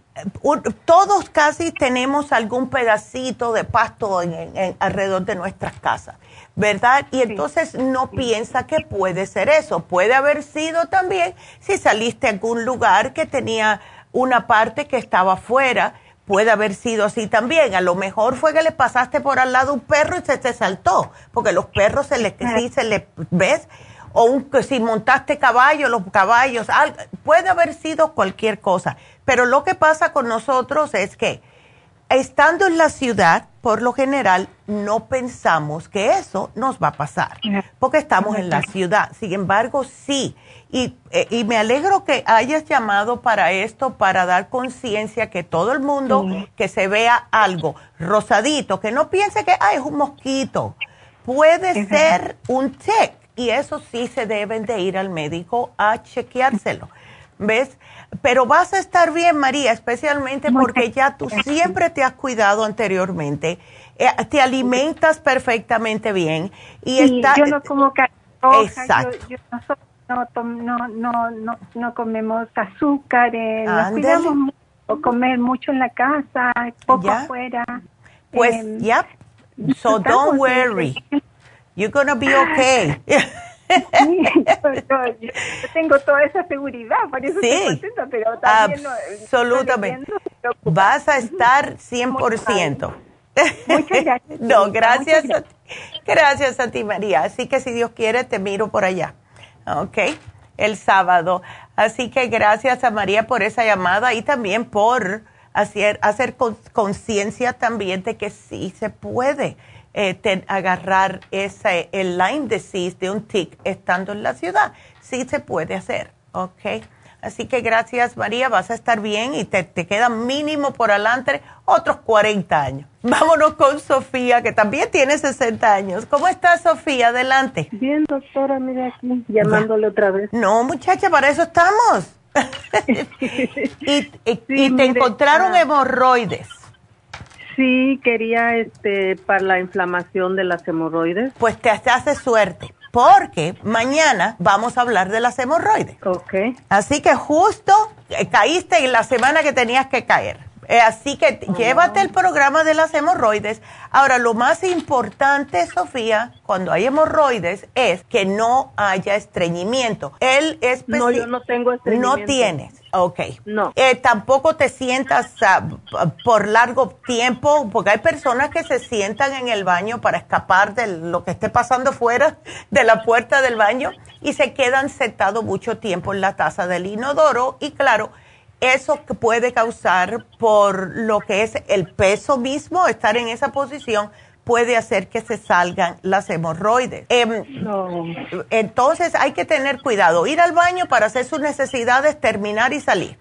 todos casi tenemos algún pedacito de pasto en, alrededor de nuestras casas. ¿Verdad? Y entonces no piensa que puede ser eso. Puede haber sido también si saliste a algún lugar que tenía una parte que estaba afuera. Puede haber sido así también. A lo mejor fue que le pasaste por al lado un perro y se te saltó. Porque los perros se les, sí, se le, ¿ves? O un, si montaste caballo, los caballos, puede haber sido cualquier cosa. Pero lo que pasa con nosotros es que estando en la ciudad, por lo general, no pensamos que eso nos va a pasar, porque estamos en la ciudad. Sin embargo, sí. Y, eh, y me alegro que hayas llamado para esto, para dar conciencia que todo el mundo que se vea algo rosadito, que no piense que es un mosquito, puede ser un check. Y eso sí se deben de ir al médico a chequeárselo. ¿Ves? Pero vas a estar bien, María, especialmente porque ya tú siempre te has cuidado anteriormente. Eh, te alimentas perfectamente bien. Y está, yo no como Exacto. no, no, no, no, comemos azúcar, eh, nos cuidamos mucho, comer mucho en la casa, poco afuera. Pues, ya, so don't worry. You're gonna be okay. yo, tengo toda esa seguridad, por eso estoy contenta, pero también absolutamente. Vas a estar 100%. Muchas gracias. no, gracias a, gracias a ti, María. Así que si Dios quiere, te miro por allá. ¿Ok? El sábado. Así que gracias a María por esa llamada y también por hacer, hacer conciencia también de que sí se puede eh, agarrar ese, el Lyme disease de un tic estando en la ciudad. Sí se puede hacer, ¿ok? Así que gracias María, vas a estar bien y te, te quedan mínimo por adelante otros 40 años. Vámonos con Sofía, que también tiene 60 años. ¿Cómo estás Sofía? Adelante. Bien, doctora, mira aquí, llamándole otra vez. No, muchacha, para eso estamos. y, te encontraron ah. hemorroides. Sí, quería este para la inflamación de las hemorroides. Pues te hace suerte, porque mañana vamos a hablar de las hemorroides. Ok. Así que justo eh, caíste en la semana que tenías que caer. Eh, así que llévate el programa de las hemorroides. Ahora, lo más importante, Sofía, cuando hay hemorroides, es que no haya estreñimiento. Él es No, yo no tengo estreñimiento. No tienes. Ok. No. Eh, tampoco te sientas ah, por largo tiempo, porque hay personas que se sientan en el baño para escapar de lo que esté pasando fuera de la puerta del baño y se quedan sentados mucho tiempo en la taza del inodoro y claro, eso puede causar por lo que es el peso mismo, estar en esa posición, puede hacer que se salgan las hemorroides. Em, entonces hay que tener cuidado, ir al baño para hacer sus necesidades, terminar y salir.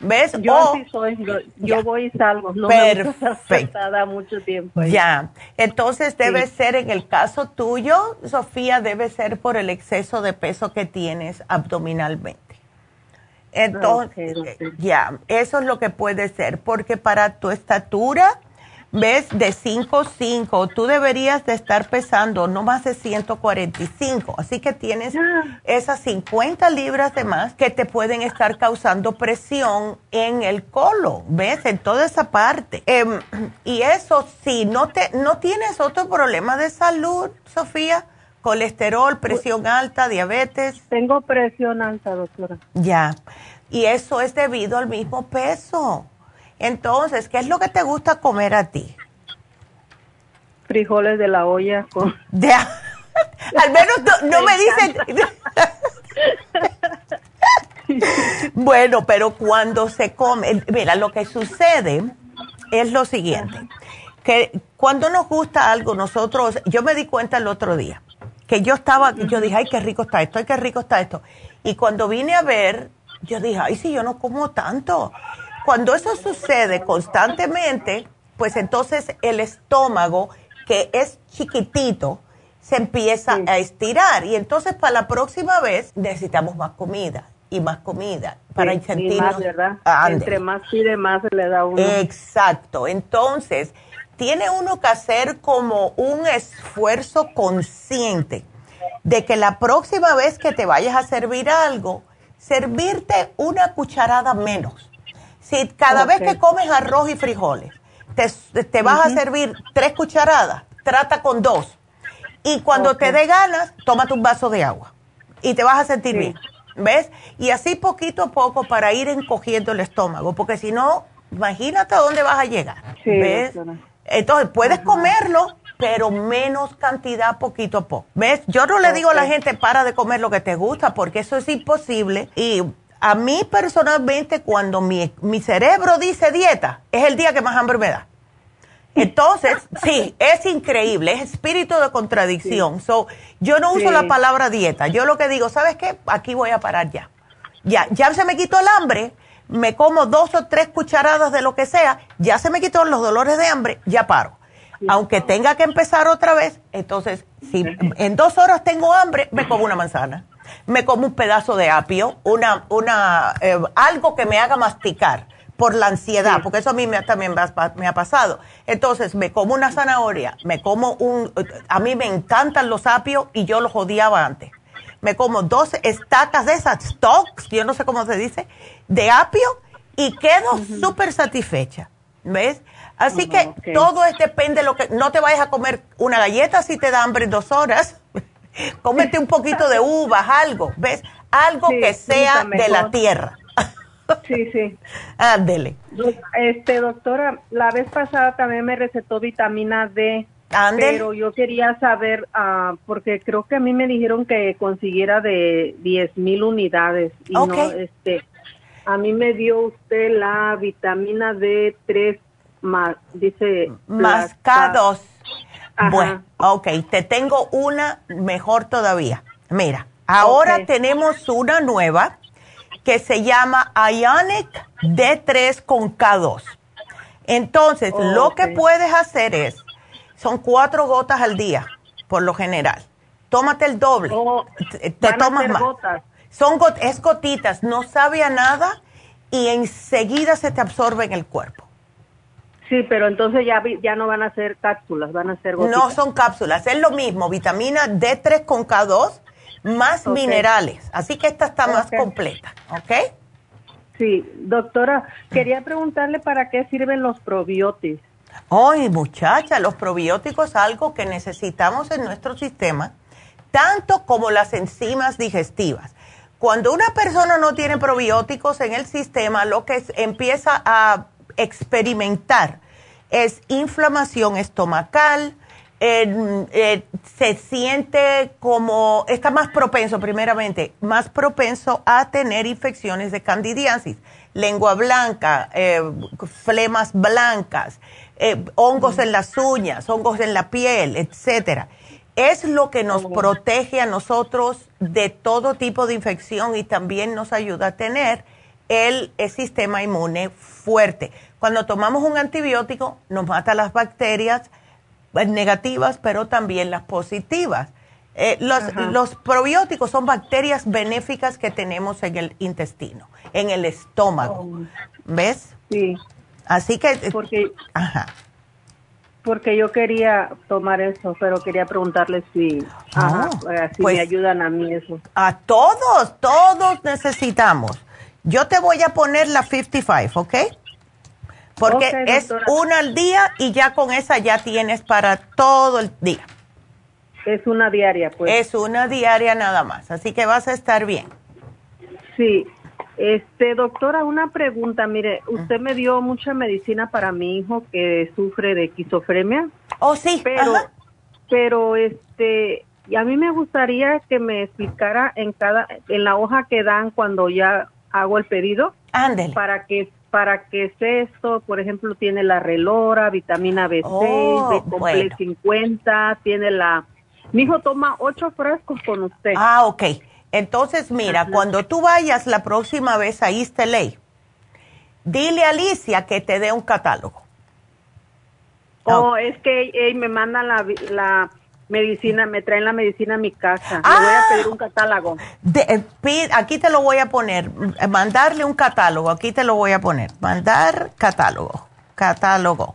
¿Ves? Yo sí soy, yo, voy y salgo, no Perfecto. me mucho tiempo. Ya, entonces debe ser en el caso tuyo, Sofía, debe ser por el exceso de peso que tienes abdominalmente. Entonces, ya, eso es lo que puede ser, porque para tu estatura, ves, de 5,5, tú deberías de estar pesando no más de 145, así que tienes ah. esas 50 libras de más que te pueden estar causando presión en el colon, ves, en toda esa parte. Em, y eso, si no, te, no tienes otro problema de salud, Sofía, colesterol, presión alta, diabetes. Tengo presión alta, doctora. Ya. Y eso es debido al mismo peso. Entonces, ¿qué es lo que te gusta comer a ti? Frijoles de la olla con... al menos no, me dicen... bueno, pero cuando se come, mira, lo que sucede es lo siguiente, que cuando nos gusta algo, nosotros, yo me di cuenta el otro día, que yo estaba, yo dije, ay, qué rico está esto, ay, qué rico está esto. Y cuando vine a ver, yo dije, ay, si yo no como tanto. Cuando eso sucede constantemente, pues entonces el estómago, que es chiquitito, se empieza a estirar. Y entonces para la próxima vez necesitamos más comida y más comida para Sí, y más, ¿verdad? Ande. Entre más pide, más se le da uno. Exacto. Entonces, tiene uno que hacer como un esfuerzo consciente de que la próxima vez que te vayas a servir algo, servirte una cucharada menos. Si cada vez que comes arroz y frijoles, te, te vas a servir tres cucharadas, trata con dos. Y cuando te dé ganas, tómate un vaso de agua y te vas a sentir Sí. bien. ¿Ves? Y así poquito a poco para ir encogiendo el estómago, porque si no, imagínate a dónde vas a llegar. Sí, ¿Ves? Entonces, puedes comerlo, pero menos cantidad poquito a poco. ¿Ves? Yo no le digo a la gente para de comer lo que te gusta, porque eso es imposible. Y a mí personalmente, cuando mi, mi cerebro dice dieta, es el día que más hambre me da. Entonces, sí, es increíble, es espíritu de contradicción. So, yo no uso Sí. la palabra dieta. Yo lo que digo, ¿sabes qué? Aquí voy a parar ya. Ya, ya se me quitó el hambre, me como dos o tres cucharadas de lo que sea, ya se me quitó los dolores de hambre, ya paro. Aunque tenga que empezar otra vez, entonces, si en dos horas tengo hambre, me como una manzana. Me como un pedazo de apio, una, una, eh, algo que me haga masticar por la ansiedad, porque eso a mí me, también me ha, me ha pasado. Entonces, me como una zanahoria, me como un... A mí me encantan los apios y yo los odiaba antes. Me como dos estacas de esas, stocks, yo no sé cómo se dice, de apio y quedo súper satisfecha. ¿Ves? Así que ok. todo es, depende de lo que... No te vayas a comer una galleta si te da hambre en dos horas. Cómete un poquito de uvas, algo, ¿ves? Algo Sí, que sea de la tierra. Sí, sí. Ándele. Este, doctora, la vez pasada también me recetó vitamina D. Ándele. Pero yo quería saber, ah, porque creo que a mí me dijeron que consiguiera de 10 mil unidades. Y Ok. no, este, a mí me dio usted la vitamina D3 más, dice. Más plasta- K2. Ajá. Bueno, ok, te tengo una mejor todavía. Mira, ahora tenemos una nueva que se llama Ionic D3 con K2. Entonces, lo que puedes hacer es, son cuatro gotas al día, por lo general. Tómate el doble. Oh, te tomas más. gotas. Son got- es gotitas, no sabe a nada y enseguida se te absorbe en el cuerpo. Sí, pero entonces ya, ya no van a ser cápsulas, van a ser gotitas. No son cápsulas, es lo mismo, vitamina D3 con K2 más minerales. Así que esta está más completa, ¿ok? Sí, doctora, quería preguntarle para qué sirven los probióticos. Ay, muchacha, los probióticos algo que necesitamos en nuestro sistema, tanto como las enzimas digestivas. Cuando una persona no tiene probióticos en el sistema, lo que es- empieza a experimentar. Es inflamación estomacal, eh, se siente como, está más propenso, primeramente, más propenso a tener infecciones de candidiasis, lengua blanca, eh, flemas blancas, eh, hongos en las uñas, hongos en la piel, etcétera. Es lo que nos protege a nosotros de todo tipo de infección y también nos ayuda a tener el, el sistema inmune fuerte. Cuando tomamos un antibiótico, nos mata las bacterias eh, negativas, pero también las positivas. Eh, los, los probióticos son bacterias benéficas que tenemos en el intestino, en el estómago. ¿Ves? Sí, Así que... eh, porque Ajá. porque yo quería tomar eso, pero quería preguntarle si, ajá, eh, si pues- me ayudan a mí eso. A todos, todos necesitamos. Yo te voy a poner la 55, ¿ok? Porque es una al día y ya con esa ya tienes para todo el día. Es una diaria, pues. Es una diaria nada más, así que vas a estar bien. Sí. Este, doctora, una pregunta. Mire, usted me dio mucha medicina para mi hijo que sufre de esquizofrenia. Oh, sí. Pero, ajá. pero este, y a mí me gustaría que me explicara en cada, en la hoja que dan cuando ya hago el pedido, Ándele. Para que para que es esto, por ejemplo, tiene la relora, vitamina B6, Oh, B complex bueno. 50, tiene la... Mi hijo toma ocho frescos con usted. Ah, ok. Entonces, mira, cuando tú vayas la próxima vez a LA, dile a Alicia que te dé un catálogo. Oh, es que me mandan la, la medicina, me traen la medicina a mi casa. Le voy a pedir un catálogo. De- eh, aquí te lo voy a poner, eh, mandarle un catálogo, aquí te lo voy a poner, mandar catálogo, catálogo,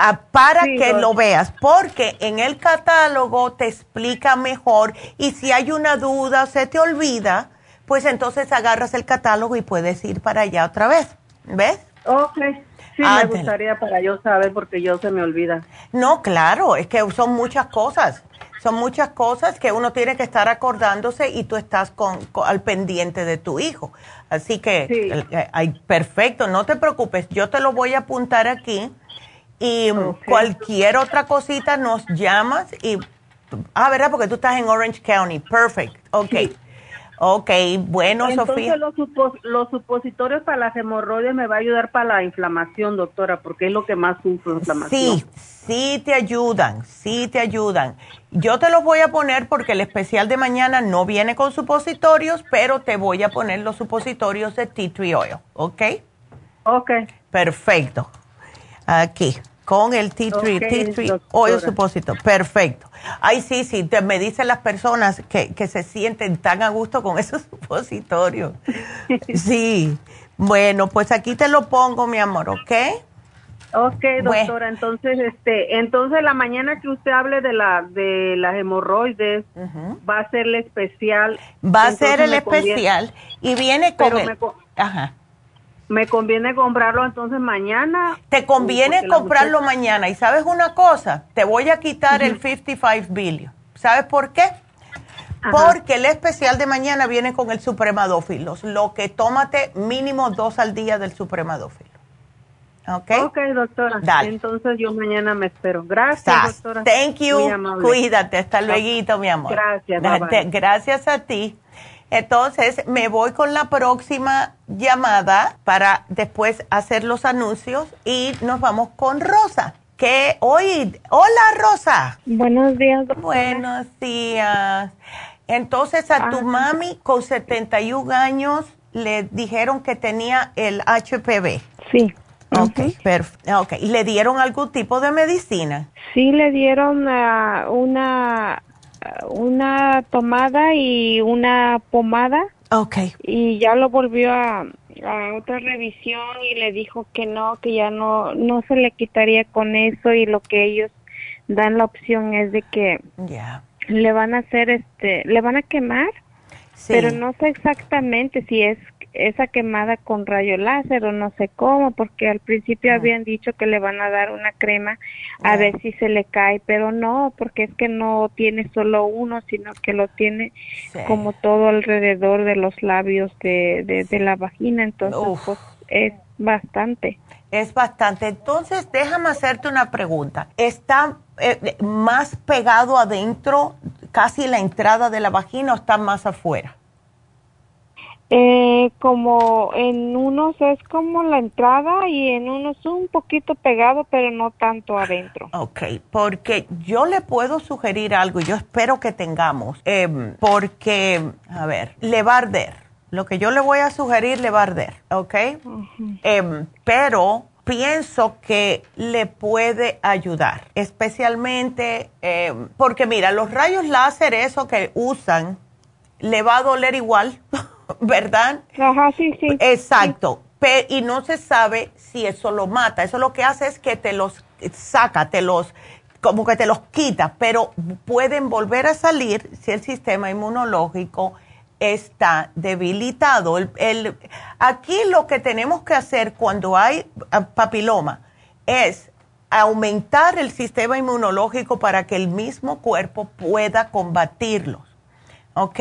Ah, para Sí, que lo veas, porque en el catálogo te explica mejor y si hay una duda, se te olvida, pues entonces agarras el catálogo y puedes ir para allá otra vez, ¿ves? Ok, sí, me gustaría para yo saber porque yo se me olvida. No, claro, es que son muchas cosas. Son muchas cosas que uno tiene que estar acordándose y tú estás con, con- al pendiente de tu hijo. Así que, Sí. el- eh, perfecto, no te preocupes, yo te lo voy a apuntar aquí y cualquier otra cosita nos llamas y, ah, ¿verdad? Porque tú estás en Orange County, perfect, ok. Ok, bueno, Entonces Sofía. los, supos- los supositorios para las hemorroides me va a ayudar para la inflamación, doctora, porque es lo que más sufro, inflamación. Sí, sí te ayudan, sí te ayudan. Yo te los voy a poner porque el especial de mañana no viene con supositorios, pero te voy a poner los supositorios de tea tree oil, ¿ok? Ok. Perfecto. Aquí, con el tea tree, Ok, tea tree oil supositorio. Perfecto. Ay, sí, sí, te- me dicen las personas que, que se sienten tan a gusto con esos supositorios. Sí. Bueno, pues aquí te lo pongo, mi amor, ¿ok? Ok, Bueno. doctora, entonces este, entonces la mañana que usted hable de la de las hemorroides va a ser el especial. Va a ser el conviene- especial y viene con Pero el- me Ajá. Me conviene comprarlo entonces mañana. Te conviene comprarlo mañana. ¿Y sabes una cosa? Te voy a quitar el 55 billion. ¿Sabes por qué? Porque el especial de mañana viene con el supremadófilos. Lo que tómate mínimo dos al día del supremadófilo. ¿Ok? Ok, doctora. Dale. Entonces yo mañana me espero. Gracias, Sas. doctora. Thank you. Cuídate. Hasta luego, mi amor. Gracias, bye, bye. Gracias a ti. Entonces, me voy con la próxima llamada para después hacer los anuncios y nos vamos con Rosa. Que hoy, hola Rosa. Buenos días, doctora. Buenos días. Entonces, a tu mami con 71 años le dijeron que tenía el HPV. Sí. Ok, perf- ok. ¿Y le dieron algún tipo de medicina? Sí le dieron ah, una ah, una tomada y una pomada Ok. y ya lo volvió a, a otra revisión y le dijo que no, que ya no no se le quitaría con eso y lo que ellos dan la opción es de que le van a hacer este, le van a quemar, Sí. pero no sé exactamente si es esa quemada con rayo láser o no sé cómo, porque al principio habían dicho que le van a dar una crema a Ya. ver si se le cae, pero no, porque es que no tiene solo uno, sino que lo tiene Sí. como todo alrededor de los labios de, de, de la vagina, entonces Uf. pues es bastante. Es bastante. Entonces, déjame hacerte una pregunta. ¿Está eh, más pegado adentro, casi la entrada de la vagina, o está más afuera? Eh, como en unos es como la entrada y en unos un poquito pegado, pero no tanto adentro. Ok, porque yo le puedo sugerir algo, y yo espero que tengamos, em, porque, a ver, le va a arder. Lo que yo le voy a sugerir le va a arder, ¿ok? Em, pero pienso que le puede ayudar, especialmente em, porque mira, los rayos láser, eso que usan, le va a doler igual, ¿verdad? Ajá, sí, sí. Exacto. Y no se sabe si eso lo mata. Eso lo que hace es que te los saca, te los, como que te los quita, pero pueden volver a salir si el sistema inmunológico está debilitado. El- el- aquí lo que tenemos que hacer cuando hay ah, papiloma es aumentar el sistema inmunológico para que el mismo cuerpo pueda combatirlos. ¿Ok?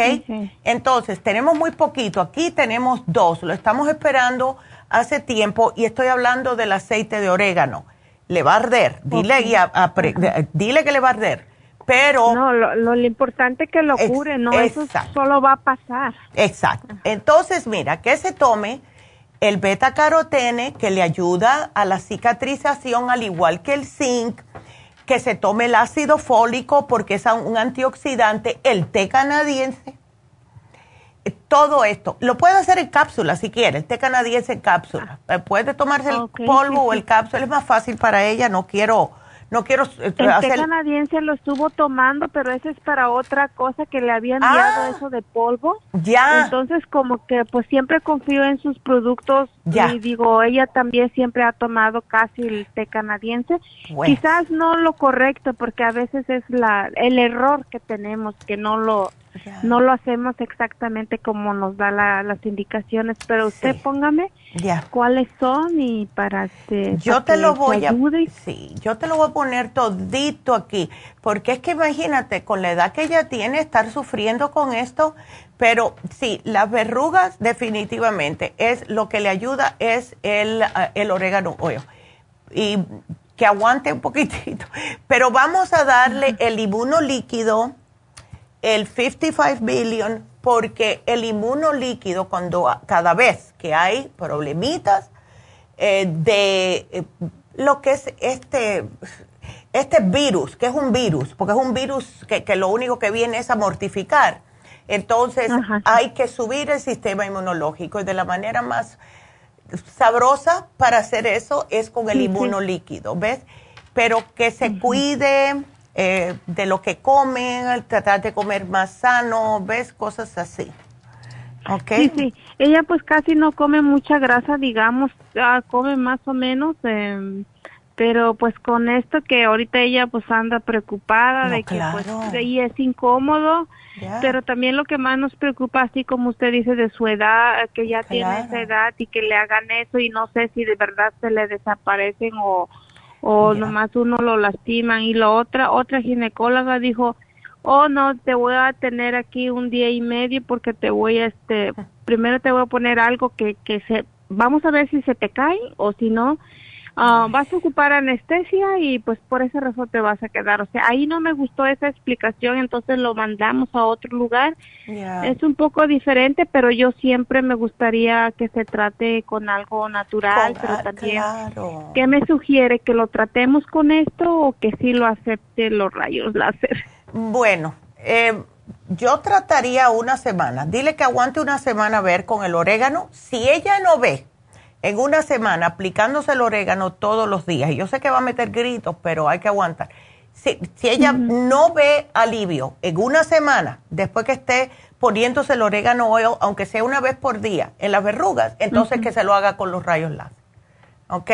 Entonces, tenemos muy poquito. Aquí tenemos dos. Lo estamos esperando hace tiempo y estoy hablando del aceite de orégano. Le va a arder. Dile, y a- a pre- de- dile que le va a arder. Pero. No, lo, lo, lo importante es que lo Ex- cure, no, eso exacto. solo va a pasar. Exacto. Entonces, mira, que se tome el beta carotene que le ayuda a la cicatrización al igual que el zinc, que se tome el ácido fólico porque es un antioxidante, el té canadiense, todo esto. Lo puede hacer en cápsula si quiere, el té canadiense en cápsula. Eh, puede tomarse el polvo o el cápsula, es más fácil para ella, no quiero no quiero eh, el té canadiense lo estuvo tomando, pero ese es para otra cosa que le habían enviado ah. eso de polvo. Ya. Entonces como que pues siempre confío en sus productos ya. y digo, ella también siempre ha tomado casi el té canadiense. Quizás no lo correcto porque a veces es la el error que tenemos que no lo no lo hacemos exactamente como nos da las indicaciones, pero usted póngame cuáles son y para este yo te lo voy a sí, yo te lo voy a poner todito aquí, porque es que imagínate con la edad que ella tiene estar sufriendo con esto, pero sí, las verrugas definitivamente es lo que le ayuda es el, eh, el orégano oil. Y que aguante un poquitito. Pero vamos a darle el inmuno líquido el 55 billion porque el inmunolíquido cuando cada vez que hay problemitas eh, de eh, lo que es este este virus, que es un virus, porque es un virus que, que lo único que viene es a mortificar. Entonces hay que subir el sistema inmunológico y de la manera más sabrosa para hacer eso es con el inmunolíquido, ¿ves? Pero que se cuide eh, de lo que comen, tratar de comer más sano, ¿ves? Cosas así. ¿Ok? Sí, sí. Ella pues casi no come mucha grasa, digamos, ah, come más o menos, eh, pero pues con esto que ahorita ella pues anda preocupada de que pues ella es incómodo, pero también lo que más nos preocupa, así como usted dice, de su edad, que ya tiene esa edad y que le hagan eso y no sé si de verdad se le desaparecen o o nomás uno lo lastiman. Y la otra otra ginecóloga dijo oh no te voy a tener aquí un día y medio porque te voy a este primero te voy a poner algo que que se vamos a ver si se te cae o si no Ah, vas a ocupar anestesia y pues por esa razón te vas a quedar. O sea, ahí no me gustó esa explicación, entonces lo mandamos a otro lugar. Es un poco diferente, pero yo siempre me gustaría que se trate con algo natural, pero también, ¿qué me sugiere? ¿Que lo tratemos con esto o que sí lo acepte los rayos láser? Bueno, eh, yo trataría una semana. Dile que aguante una semana a ver con el orégano. Si ella no ve en una semana aplicándose el orégano todos los días, y yo sé que va a meter gritos, pero hay que aguantar. Si, ella no ve alivio en una semana, después que esté poniéndose el orégano oil, aunque sea una vez por día, en las verrugas, entonces que se lo haga con los rayos láser. ¿Ok?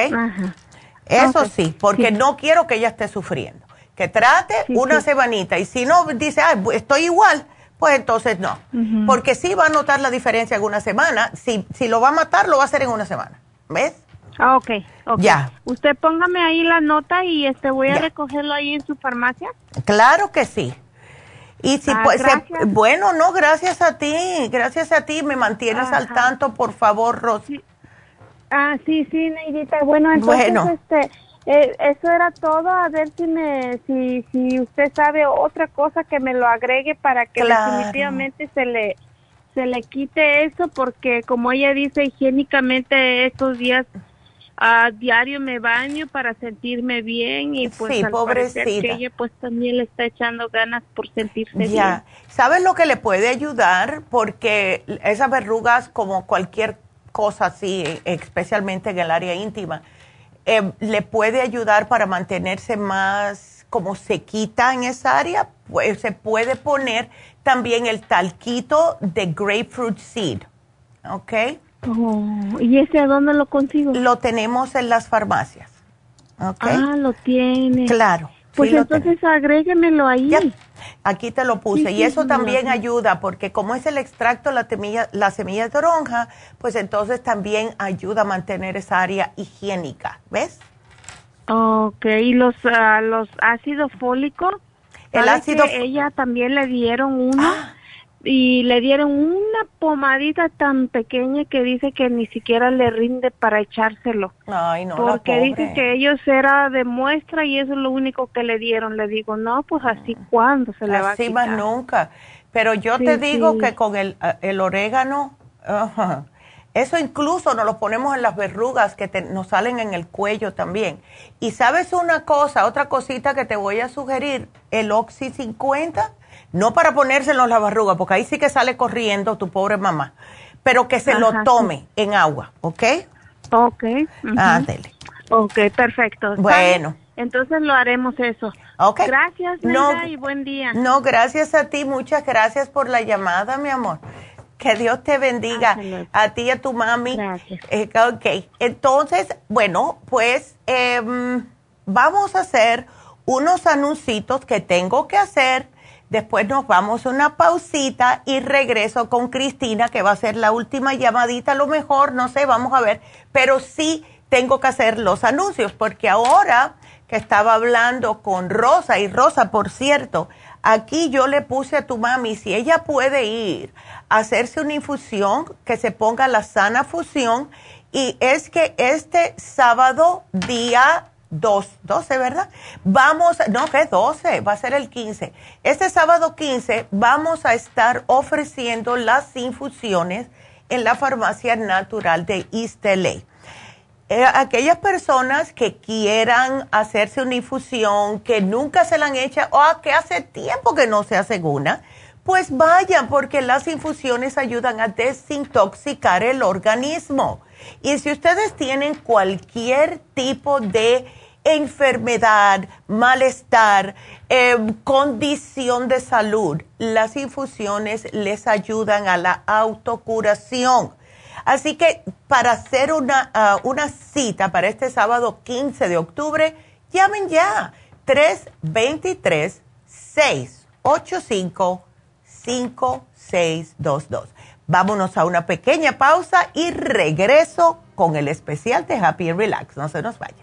Eso sí, porque no quiero que ella esté sufriendo. Que trate una semanita y si no dice, Ay, estoy igual, pues entonces no. Porque sí va a notar la diferencia en una semana. Si, si lo va a matar, lo va a hacer en una semana. ¿Ves? Ah, ok, Ya. Usted póngame ahí la nota y este voy a recogerlo ahí en su farmacia. Claro que sí. Y si ah, pues, bueno, no, gracias a ti, gracias a ti, me mantienes al tanto, por favor, Rosy. Ah, sí, sí, Neidita. Bueno, entonces, este, eh, eso era todo. A ver si me, si, si usted sabe otra cosa que me lo agregue para que definitivamente se le, se le quite eso, porque como ella dice, higiénicamente estos días a diario me baño para sentirme bien y pues sí, pobrecita. que ella pues también le está echando ganas por sentirse ya. ¿Sabes lo que le puede ayudar? Porque esas verrugas como cualquier cosa así, especialmente en el área íntima, eh, le puede ayudar para mantenerse más como sequita en esa área. Pues se puede poner también el talquito de grapefruit seed, ¿ok? Oh, ¿Y ese a dónde lo consigo? Lo tenemos en las farmacias. Okay. Ah, lo tiene. Claro. Pues entonces agréguemelo ahí. Aquí te lo puse. y eso también ayuda, porque como es el extracto, la semilla, la semilla de toronja, pues entonces también ayuda a mantener esa área higiénica. ¿Ves? Ok, ¿y los, uh, los ácidos fólicos? El ácido. ella también le dieron uno. Ah y le dieron una pomadita tan pequeña que dice que ni siquiera le rinde para echárselo. Ay, no, Porque dice que ellos era de muestra y eso es lo único que le dieron. Le digo, no, pues así cuándo se le va a quitar. Así más nunca. Pero yo te digo que con el, el orégano, Eso incluso nos lo ponemos en las verrugas que nos salen en el cuello también. Y sabes una cosa, otra cosita que te voy a sugerir, el Oxy 50, no para ponérselo en las verrugas, porque ahí sí que sale corriendo tu pobre mamá, pero que se lo tome en agua, ¿ok? Ok. Ándele. Ok, perfecto. Bueno. Entonces lo haremos eso. Ok. Gracias, Neida, y buen día. No, gracias a ti, muchas gracias por la llamada, mi amor. Que Dios te bendiga a ti y a tu mami. Gracias. Eh, ok, entonces, bueno, pues em, vamos a hacer unos anuncios que tengo que hacer. Después nos vamos a una pausita y regreso con Cristina, que va a ser la última llamadita, a lo mejor, no sé, vamos a ver. Pero sí tengo que hacer los anuncios, porque ahora que estaba hablando con Rosa, y Rosa, por cierto, aquí yo le puse a tu mami, si ella puede ir a hacerse una infusión, que se ponga la sana fusión, y es que este sábado, día 2, 12, ¿verdad? Vamos, no, que 12, va a ser el 15. Este sábado 15 vamos a estar ofreciendo las infusiones en la farmacia natural de East LA. Eh, aquellas personas que quieran hacerse una infusión, que nunca se la han hecho o que hace tiempo que no se hace una, pues vayan porque las infusiones ayudan a desintoxicar el organismo. Y si ustedes tienen cualquier tipo de enfermedad, malestar, em, condición de salud, las infusiones les ayudan a la autocuración Así que para hacer una, ah, una cita para este sábado 15 de octubre, llamen ya 323-685-5622. Vámonos a una pequeña pausa y regreso con el especial de Happy Relax. No se nos vaya.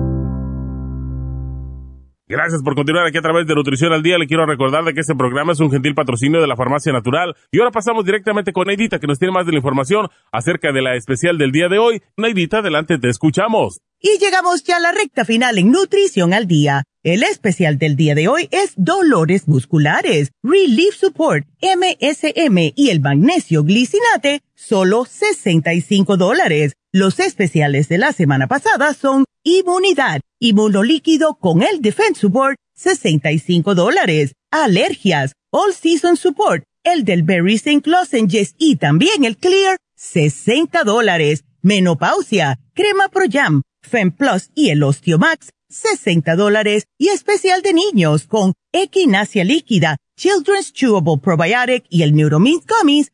Gracias por continuar aquí a través de Nutrición al Día. Le quiero recordar de que este programa es un gentil patrocinio de la Farmacia Natural. Y ahora pasamos directamente con Neidita, que nos tiene más de la información acerca de la especial del día de hoy. Neidita, adelante, te escuchamos. Y llegamos ya a la recta final en Nutrición al Día. El especial del día de hoy es dolores musculares, Relief Support, MSM y el magnesio glicinate, solo 65 dólares. Los especiales de la semana pasada son Inmunidad, Inmunolíquido con el Defense Support, 65 dólares. Alergias, All Season Support, el del Berry St. Lozenges y también el Clear, 60 dólares. Menopausia, Crema Pro Jam, FemPlus y el Osteomax, 60 dólares y especial de niños con Equinacia líquida, Children's Chewable Probiotic y el Neuromint Gummies,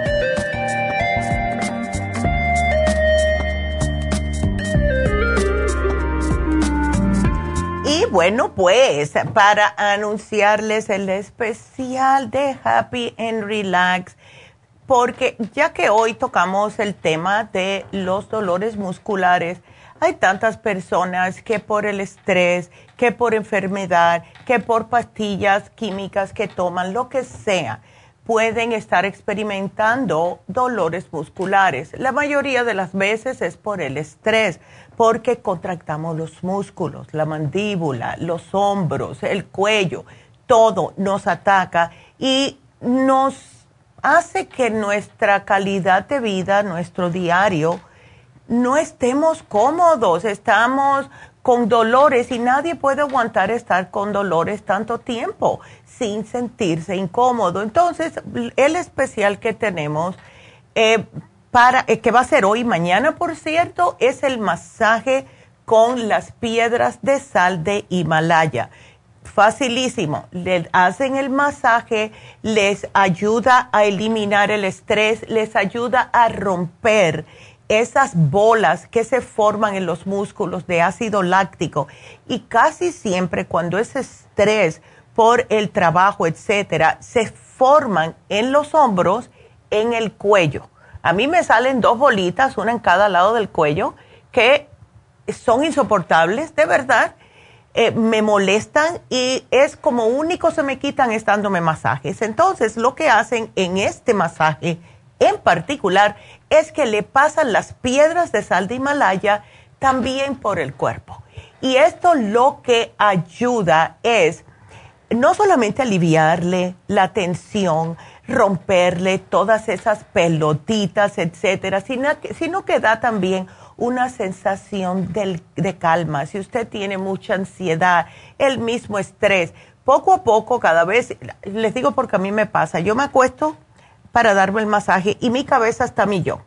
Bueno, pues para anunciarles el especial de Happy and Relax porque ya que hoy tocamos el tema de los dolores musculares, hay tantas personas que por el estrés, que por enfermedad, que por pastillas químicas que toman, lo que sea, pueden estar experimentando dolores musculares. La mayoría de las veces es por el estrés, porque contractamos los músculos, la mandíbula, los hombros, el cuello, todo nos ataca y nos hace que nuestra calidad de vida, nuestro diario, no estemos cómodos, estamos con dolores y nadie puede aguantar estar con dolores tanto tiempo sin sentirse incómodo. Entonces, el especial que tenemos, eh, para, eh, que va a ser hoy y mañana, por cierto, es el masaje con las piedras de sal de Himalaya facilísimo. Les hacen el masaje, les ayuda a eliminar el estrés, les ayuda a romper esas bolas que se forman en los músculos de ácido láctico. Y casi siempre cuando ese estrés por el trabajo, etcétera, se forman en los hombros, en el cuello. A mí me salen dos bolitas, una en cada lado del cuello, que son insoportables, de verdad eh, me molestan y es como único se me quitan estándome masajes. Entonces, lo que hacen en este masaje en particular es que le pasan las piedras de sal de Himalaya también por el cuerpo. Y esto lo que ayuda es no solamente aliviarle la tensión, romperle todas esas pelotitas, etcétera, sino, que da también una sensación de calma, si usted tiene mucha ansiedad, el mismo estrés, poco a poco, cada vez, les digo porque a mí me pasa, yo me acuesto para darme el masaje y mi cabeza está a yo,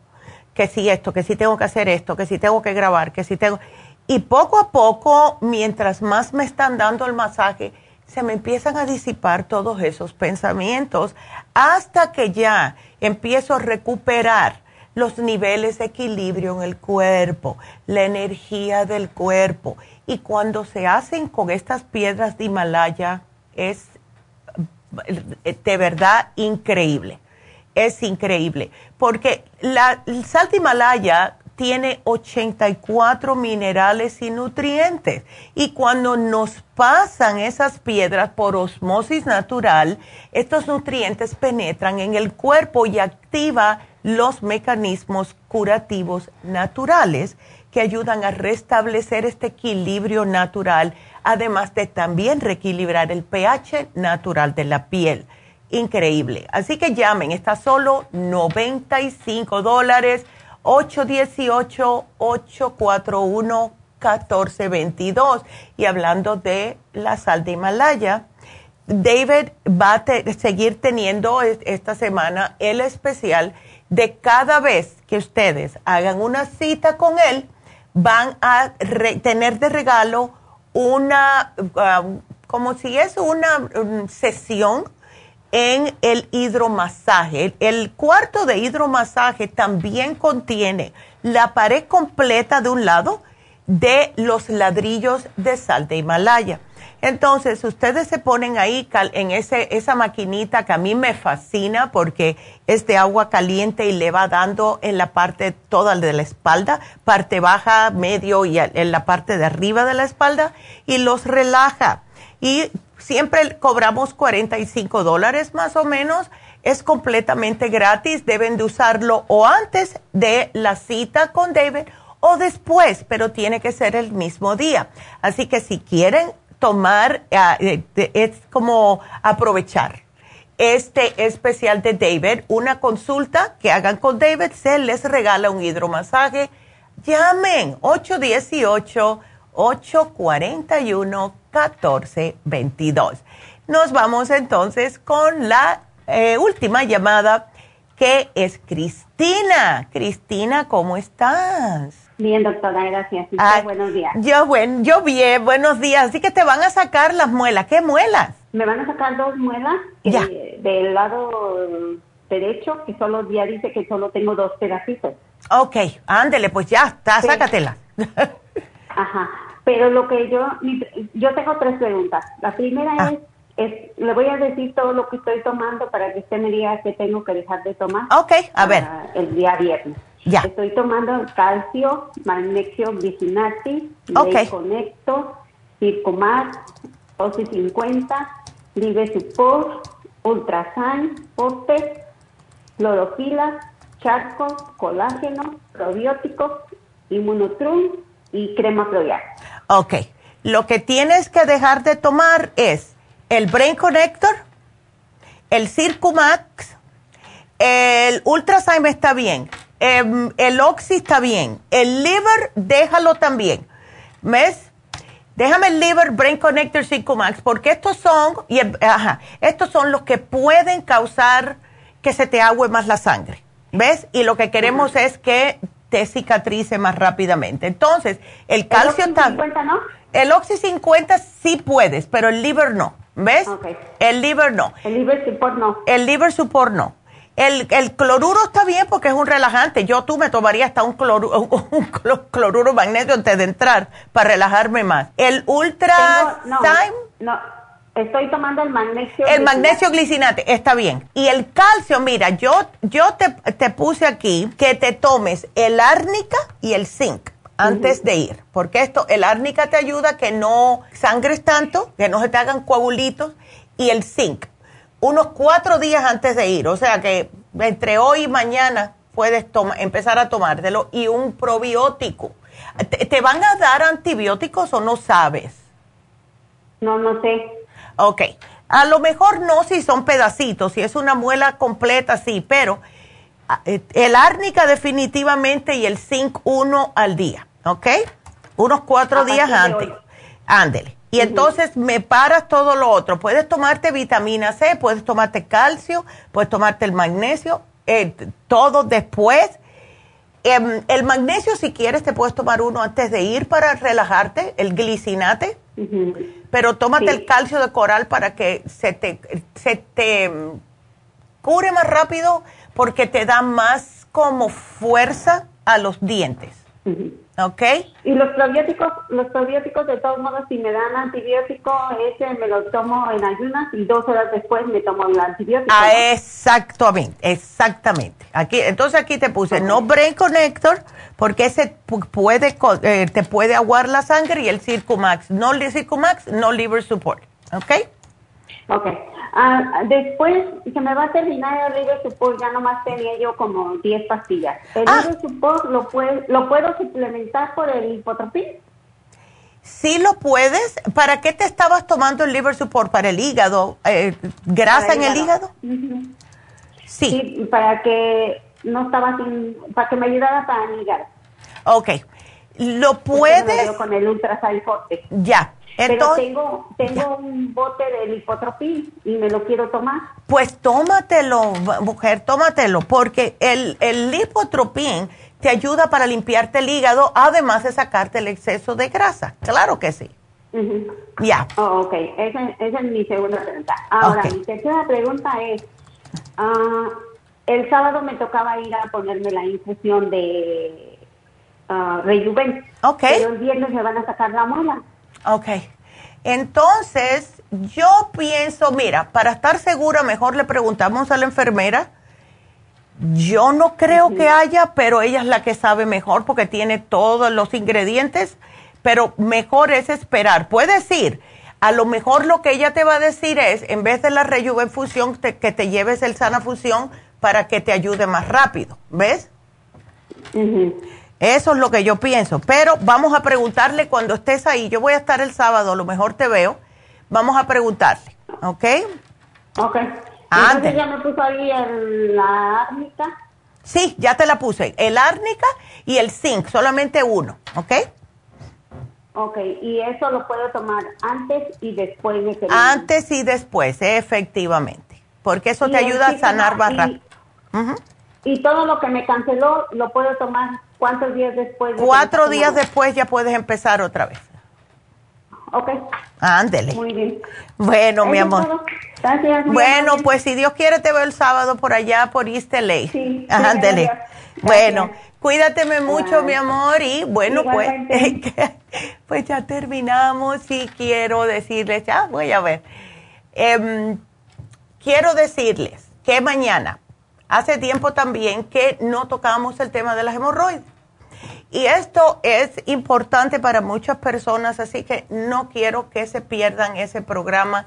que si esto, que si tengo que hacer esto, que si tengo que grabar, que si tengo... Y poco a poco, mientras más me están dando el masaje, se me empiezan a disipar todos esos pensamientos hasta que ya empiezo a recuperar los niveles de equilibrio en el cuerpo, la energía del cuerpo. Y cuando se hacen con estas piedras de Himalaya, es de verdad increíble. Es increíble. Porque la sal de Himalaya tiene 84 minerales y nutrientes. Y cuando nos pasan esas piedras por osmosis natural, estos nutrientes penetran en el cuerpo y activa los mecanismos curativos naturales que ayudan a restablecer este equilibrio natural, además de también reequilibrar el pH natural de la piel. Increíble. Así que llamen, está solo 95 dólares, 818-841-1422. Y hablando de la sal de Himalaya, David va a seguir teniendo esta semana el especial de cada vez que ustedes hagan una cita con él, van a tener de regalo una, um, como si es una um, sesión en el hidromasaje. El, cuarto de hidromasaje también contiene la pared completa de un lado de los ladrillos de sal de Himalaya. Entonces, ustedes se ponen ahí en ese, esa maquinita que a mí me fascina porque es de agua caliente y le va dando en la parte toda de la espalda, parte baja, medio y en la parte de arriba de la espalda y los relaja. Y siempre cobramos 45 dólares más o menos. Es completamente gratis. Deben de usarlo o antes de la cita con David o después, pero tiene que ser el mismo día. Así que si quieren tomar, ah, eh, es como aprovechar este especial de David, una consulta que hagan con David, se les regala un hidromasaje. Llamen 818-841-1422. Nos vamos entonces con la eh, última llamada que es Cristina. Cristina, ¿cómo estás? Bien, doctora, gracias. buenos días. Yo, bueno, yo bien, buenos días. Así que te van a sacar las muelas. ¿Qué muelas? Me van a sacar dos muelas eh, del lado derecho, que solo ya dice que solo tengo dos pedacitos. Ok, ándele, pues ya está, sácatela. Ajá, pero lo que yo, yo tengo tres preguntas. La primera ah. es, es, le voy a decir todo lo que estoy tomando para que usted me diga que tengo que dejar de tomar. Ok, a ver. El día viernes. Estoy tomando calcio, magnesio glicinatis, okay. Conecto, Circumax, OCI 50, Live Support, Ultrasan, Poste, Clorofila, Charco, Colágeno, Probióticos, Inmunotrum y crema Proyar. Ok. Lo que tienes que dejar de tomar es el Brain Connector, el Circumax, el Ultrasign está bien, Em, el Oxy está bien. El liver, déjalo también. ¿Ves? Déjame el liver, Brain Connector Max, porque estos son, y estos son los que pueden causar que se te agüe más la sangre. ¿Ves? Y lo que queremos es que te cicatrice más rápidamente. Entonces, el calcio ¿El Oxy 50 no? El Oxy 50 sí puedes, pero el liver no. ¿Ves? El liver no. El liver support no. El liver support no. El, cloruro está bien porque es un relajante. Yo tú me tomaría hasta un cloruro, un cloruro magnesio antes de entrar para relajarme más. El ultra no, no, estoy tomando el magnesio. El magnesio glicinate, está bien. Y el calcio, mira, yo, yo te, te puse aquí que te tomes el árnica y el zinc antes de ir, porque esto, el árnica te ayuda a que no sangres tanto, que no se te hagan coagulitos, y el zinc unos cuatro días antes de ir. O sea que entre hoy y mañana puedes empezar a tomártelo y un probiótico. ¿Te, van a dar antibióticos o no sabes? No, no sé. Ok. A lo mejor no si son pedacitos, si es una muela completa, sí, pero ah, eh, el árnica definitivamente y el zinc uno al día, ¿ok? Unos cuatro días antes. Ándele. Y entonces me paras todo lo otro. Puedes tomarte vitamina C, puedes tomarte calcio, puedes tomarte el magnesio, eh, todo después. Em, el magnesio, si quieres, te puedes tomar uno antes de ir para relajarte, el glicinate. Pero tómate el calcio de coral para que se te, se te em, cure más rápido porque te da más como fuerza a los dientes. ¿Ok? Y los probióticos, los probióticos de todos modos, si me dan antibiótico, ese me lo tomo en ayunas y dos horas después me tomo el antibiótico. Ah, exactamente, exactamente. Aquí, entonces aquí te puse no Brain Connector, porque ese puede, eh, te puede aguar la sangre y el Circumax, no el Circumax, no Liver Support. ¿Ok? Ok. Ah, después se me va a terminar el Liver Support, ya nomás tenía yo como 10 pastillas. ¿El ah. Liver Support lo, lo puedo suplementar por el hipotropín? Sí lo puedes. ¿Para qué te estabas tomando el Liver Support? ¿Para el hígado? Eh, ¿Grasa en el hígado? sí. para que no estaba sin, para que me ayudara para el hígado. Ok. Lo puedes... con el Forte. Ya. Pero tengo, tengo un bote de lipotropín y me lo quiero tomar. Pues tómatelo, mujer, tómatelo, porque el, el lipotropín te ayuda para limpiarte el hígado, además de sacarte el exceso de grasa. Claro que sí. Ya. Oh, ok, esa, esa, es mi segunda pregunta. Ahora, mi tercera pregunta es, uh, el sábado me tocaba ir a ponerme la infusión de uh, Rejuven. Ok. Pero el viernes me van a sacar la muela. Ok. Entonces, yo pienso, mira, para estar segura, mejor le preguntamos a la enfermera. Yo no creo que haya, pero ella es la que sabe mejor porque tiene todos los ingredientes, pero mejor es esperar. Puedes ir. A lo mejor lo que ella te va a decir es, en vez de la rejuvenfusión, que te lleves el sana fusión para que te ayude más rápido. ¿Ves? Eso es lo que yo pienso. Pero vamos a preguntarle cuando estés ahí. Yo voy a estar el sábado, a lo mejor te veo. Vamos a preguntarle, ¿ok? Ok. Entonces ya me puso ahí el, la árnica. Sí, ya te la puse. El árnica y el zinc, solamente uno, ¿ok? Ok, y eso lo puedo tomar antes y después de que... Antes y después, efectivamente. Porque eso te ayuda a sanar rápido. Y todo lo que me canceló lo puedo tomar cuántos días después. Cuatro días después ya puedes empezar otra vez. Ok. Ándele. Muy bien. Bueno, mi amor. Gracias. Bueno, pues si Dios quiere te veo el sábado por allá, por East LA. Sí. Ándele. Bueno, cuídateme mucho, mi amor, y bueno, pues, pues ya terminamos y quiero decirles, ya voy a ver. Em, quiero decirles que mañana, hace tiempo también que no tocamos el tema de las hemorroides. Y esto es importante para muchas personas, así que no quiero que se pierdan ese programa.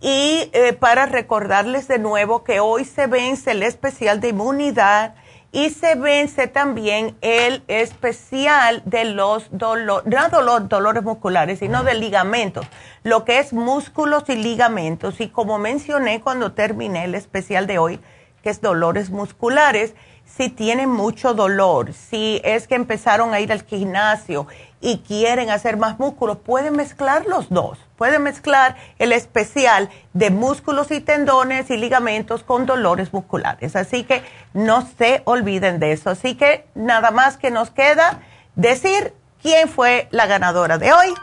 Y eh, para recordarles de nuevo que hoy se vence el especial de inmunidad y se vence también el especial de los dolores, no dolores musculares, sino de ligamentos, lo que es músculos y ligamentos. Y como mencioné cuando terminé el especial de hoy, que es dolores musculares, si tienen mucho dolor, si es que empezaron a ir al gimnasio y quieren hacer más músculos, pueden mezclar los dos. Pueden mezclar el especial de músculos y tendones y ligamentos con dolores musculares. Así que no se olviden de eso. Así que nada más que nos queda decir quién fue la ganadora de hoy.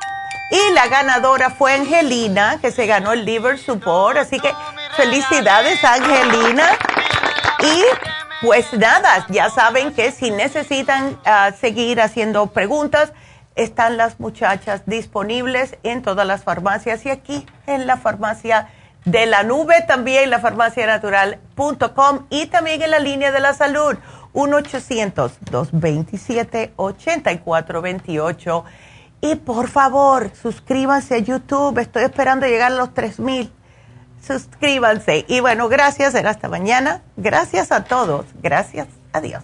Y la ganadora fue Angelina, que se ganó el Liver Support. Así que felicidades, Angelina. Y pues nada, ya saben que si necesitan ah, seguir haciendo preguntas, están las muchachas disponibles en todas las farmacias y aquí en la farmacia de la nube, también la farmacianatural.com y también en la línea de la salud, 1-800-227-8428. Y por favor, suscríbanse a YouTube, estoy esperando llegar a los 3000 suscríbanse. Y bueno, gracias, era hasta mañana. Gracias a todos. Gracias. Adiós.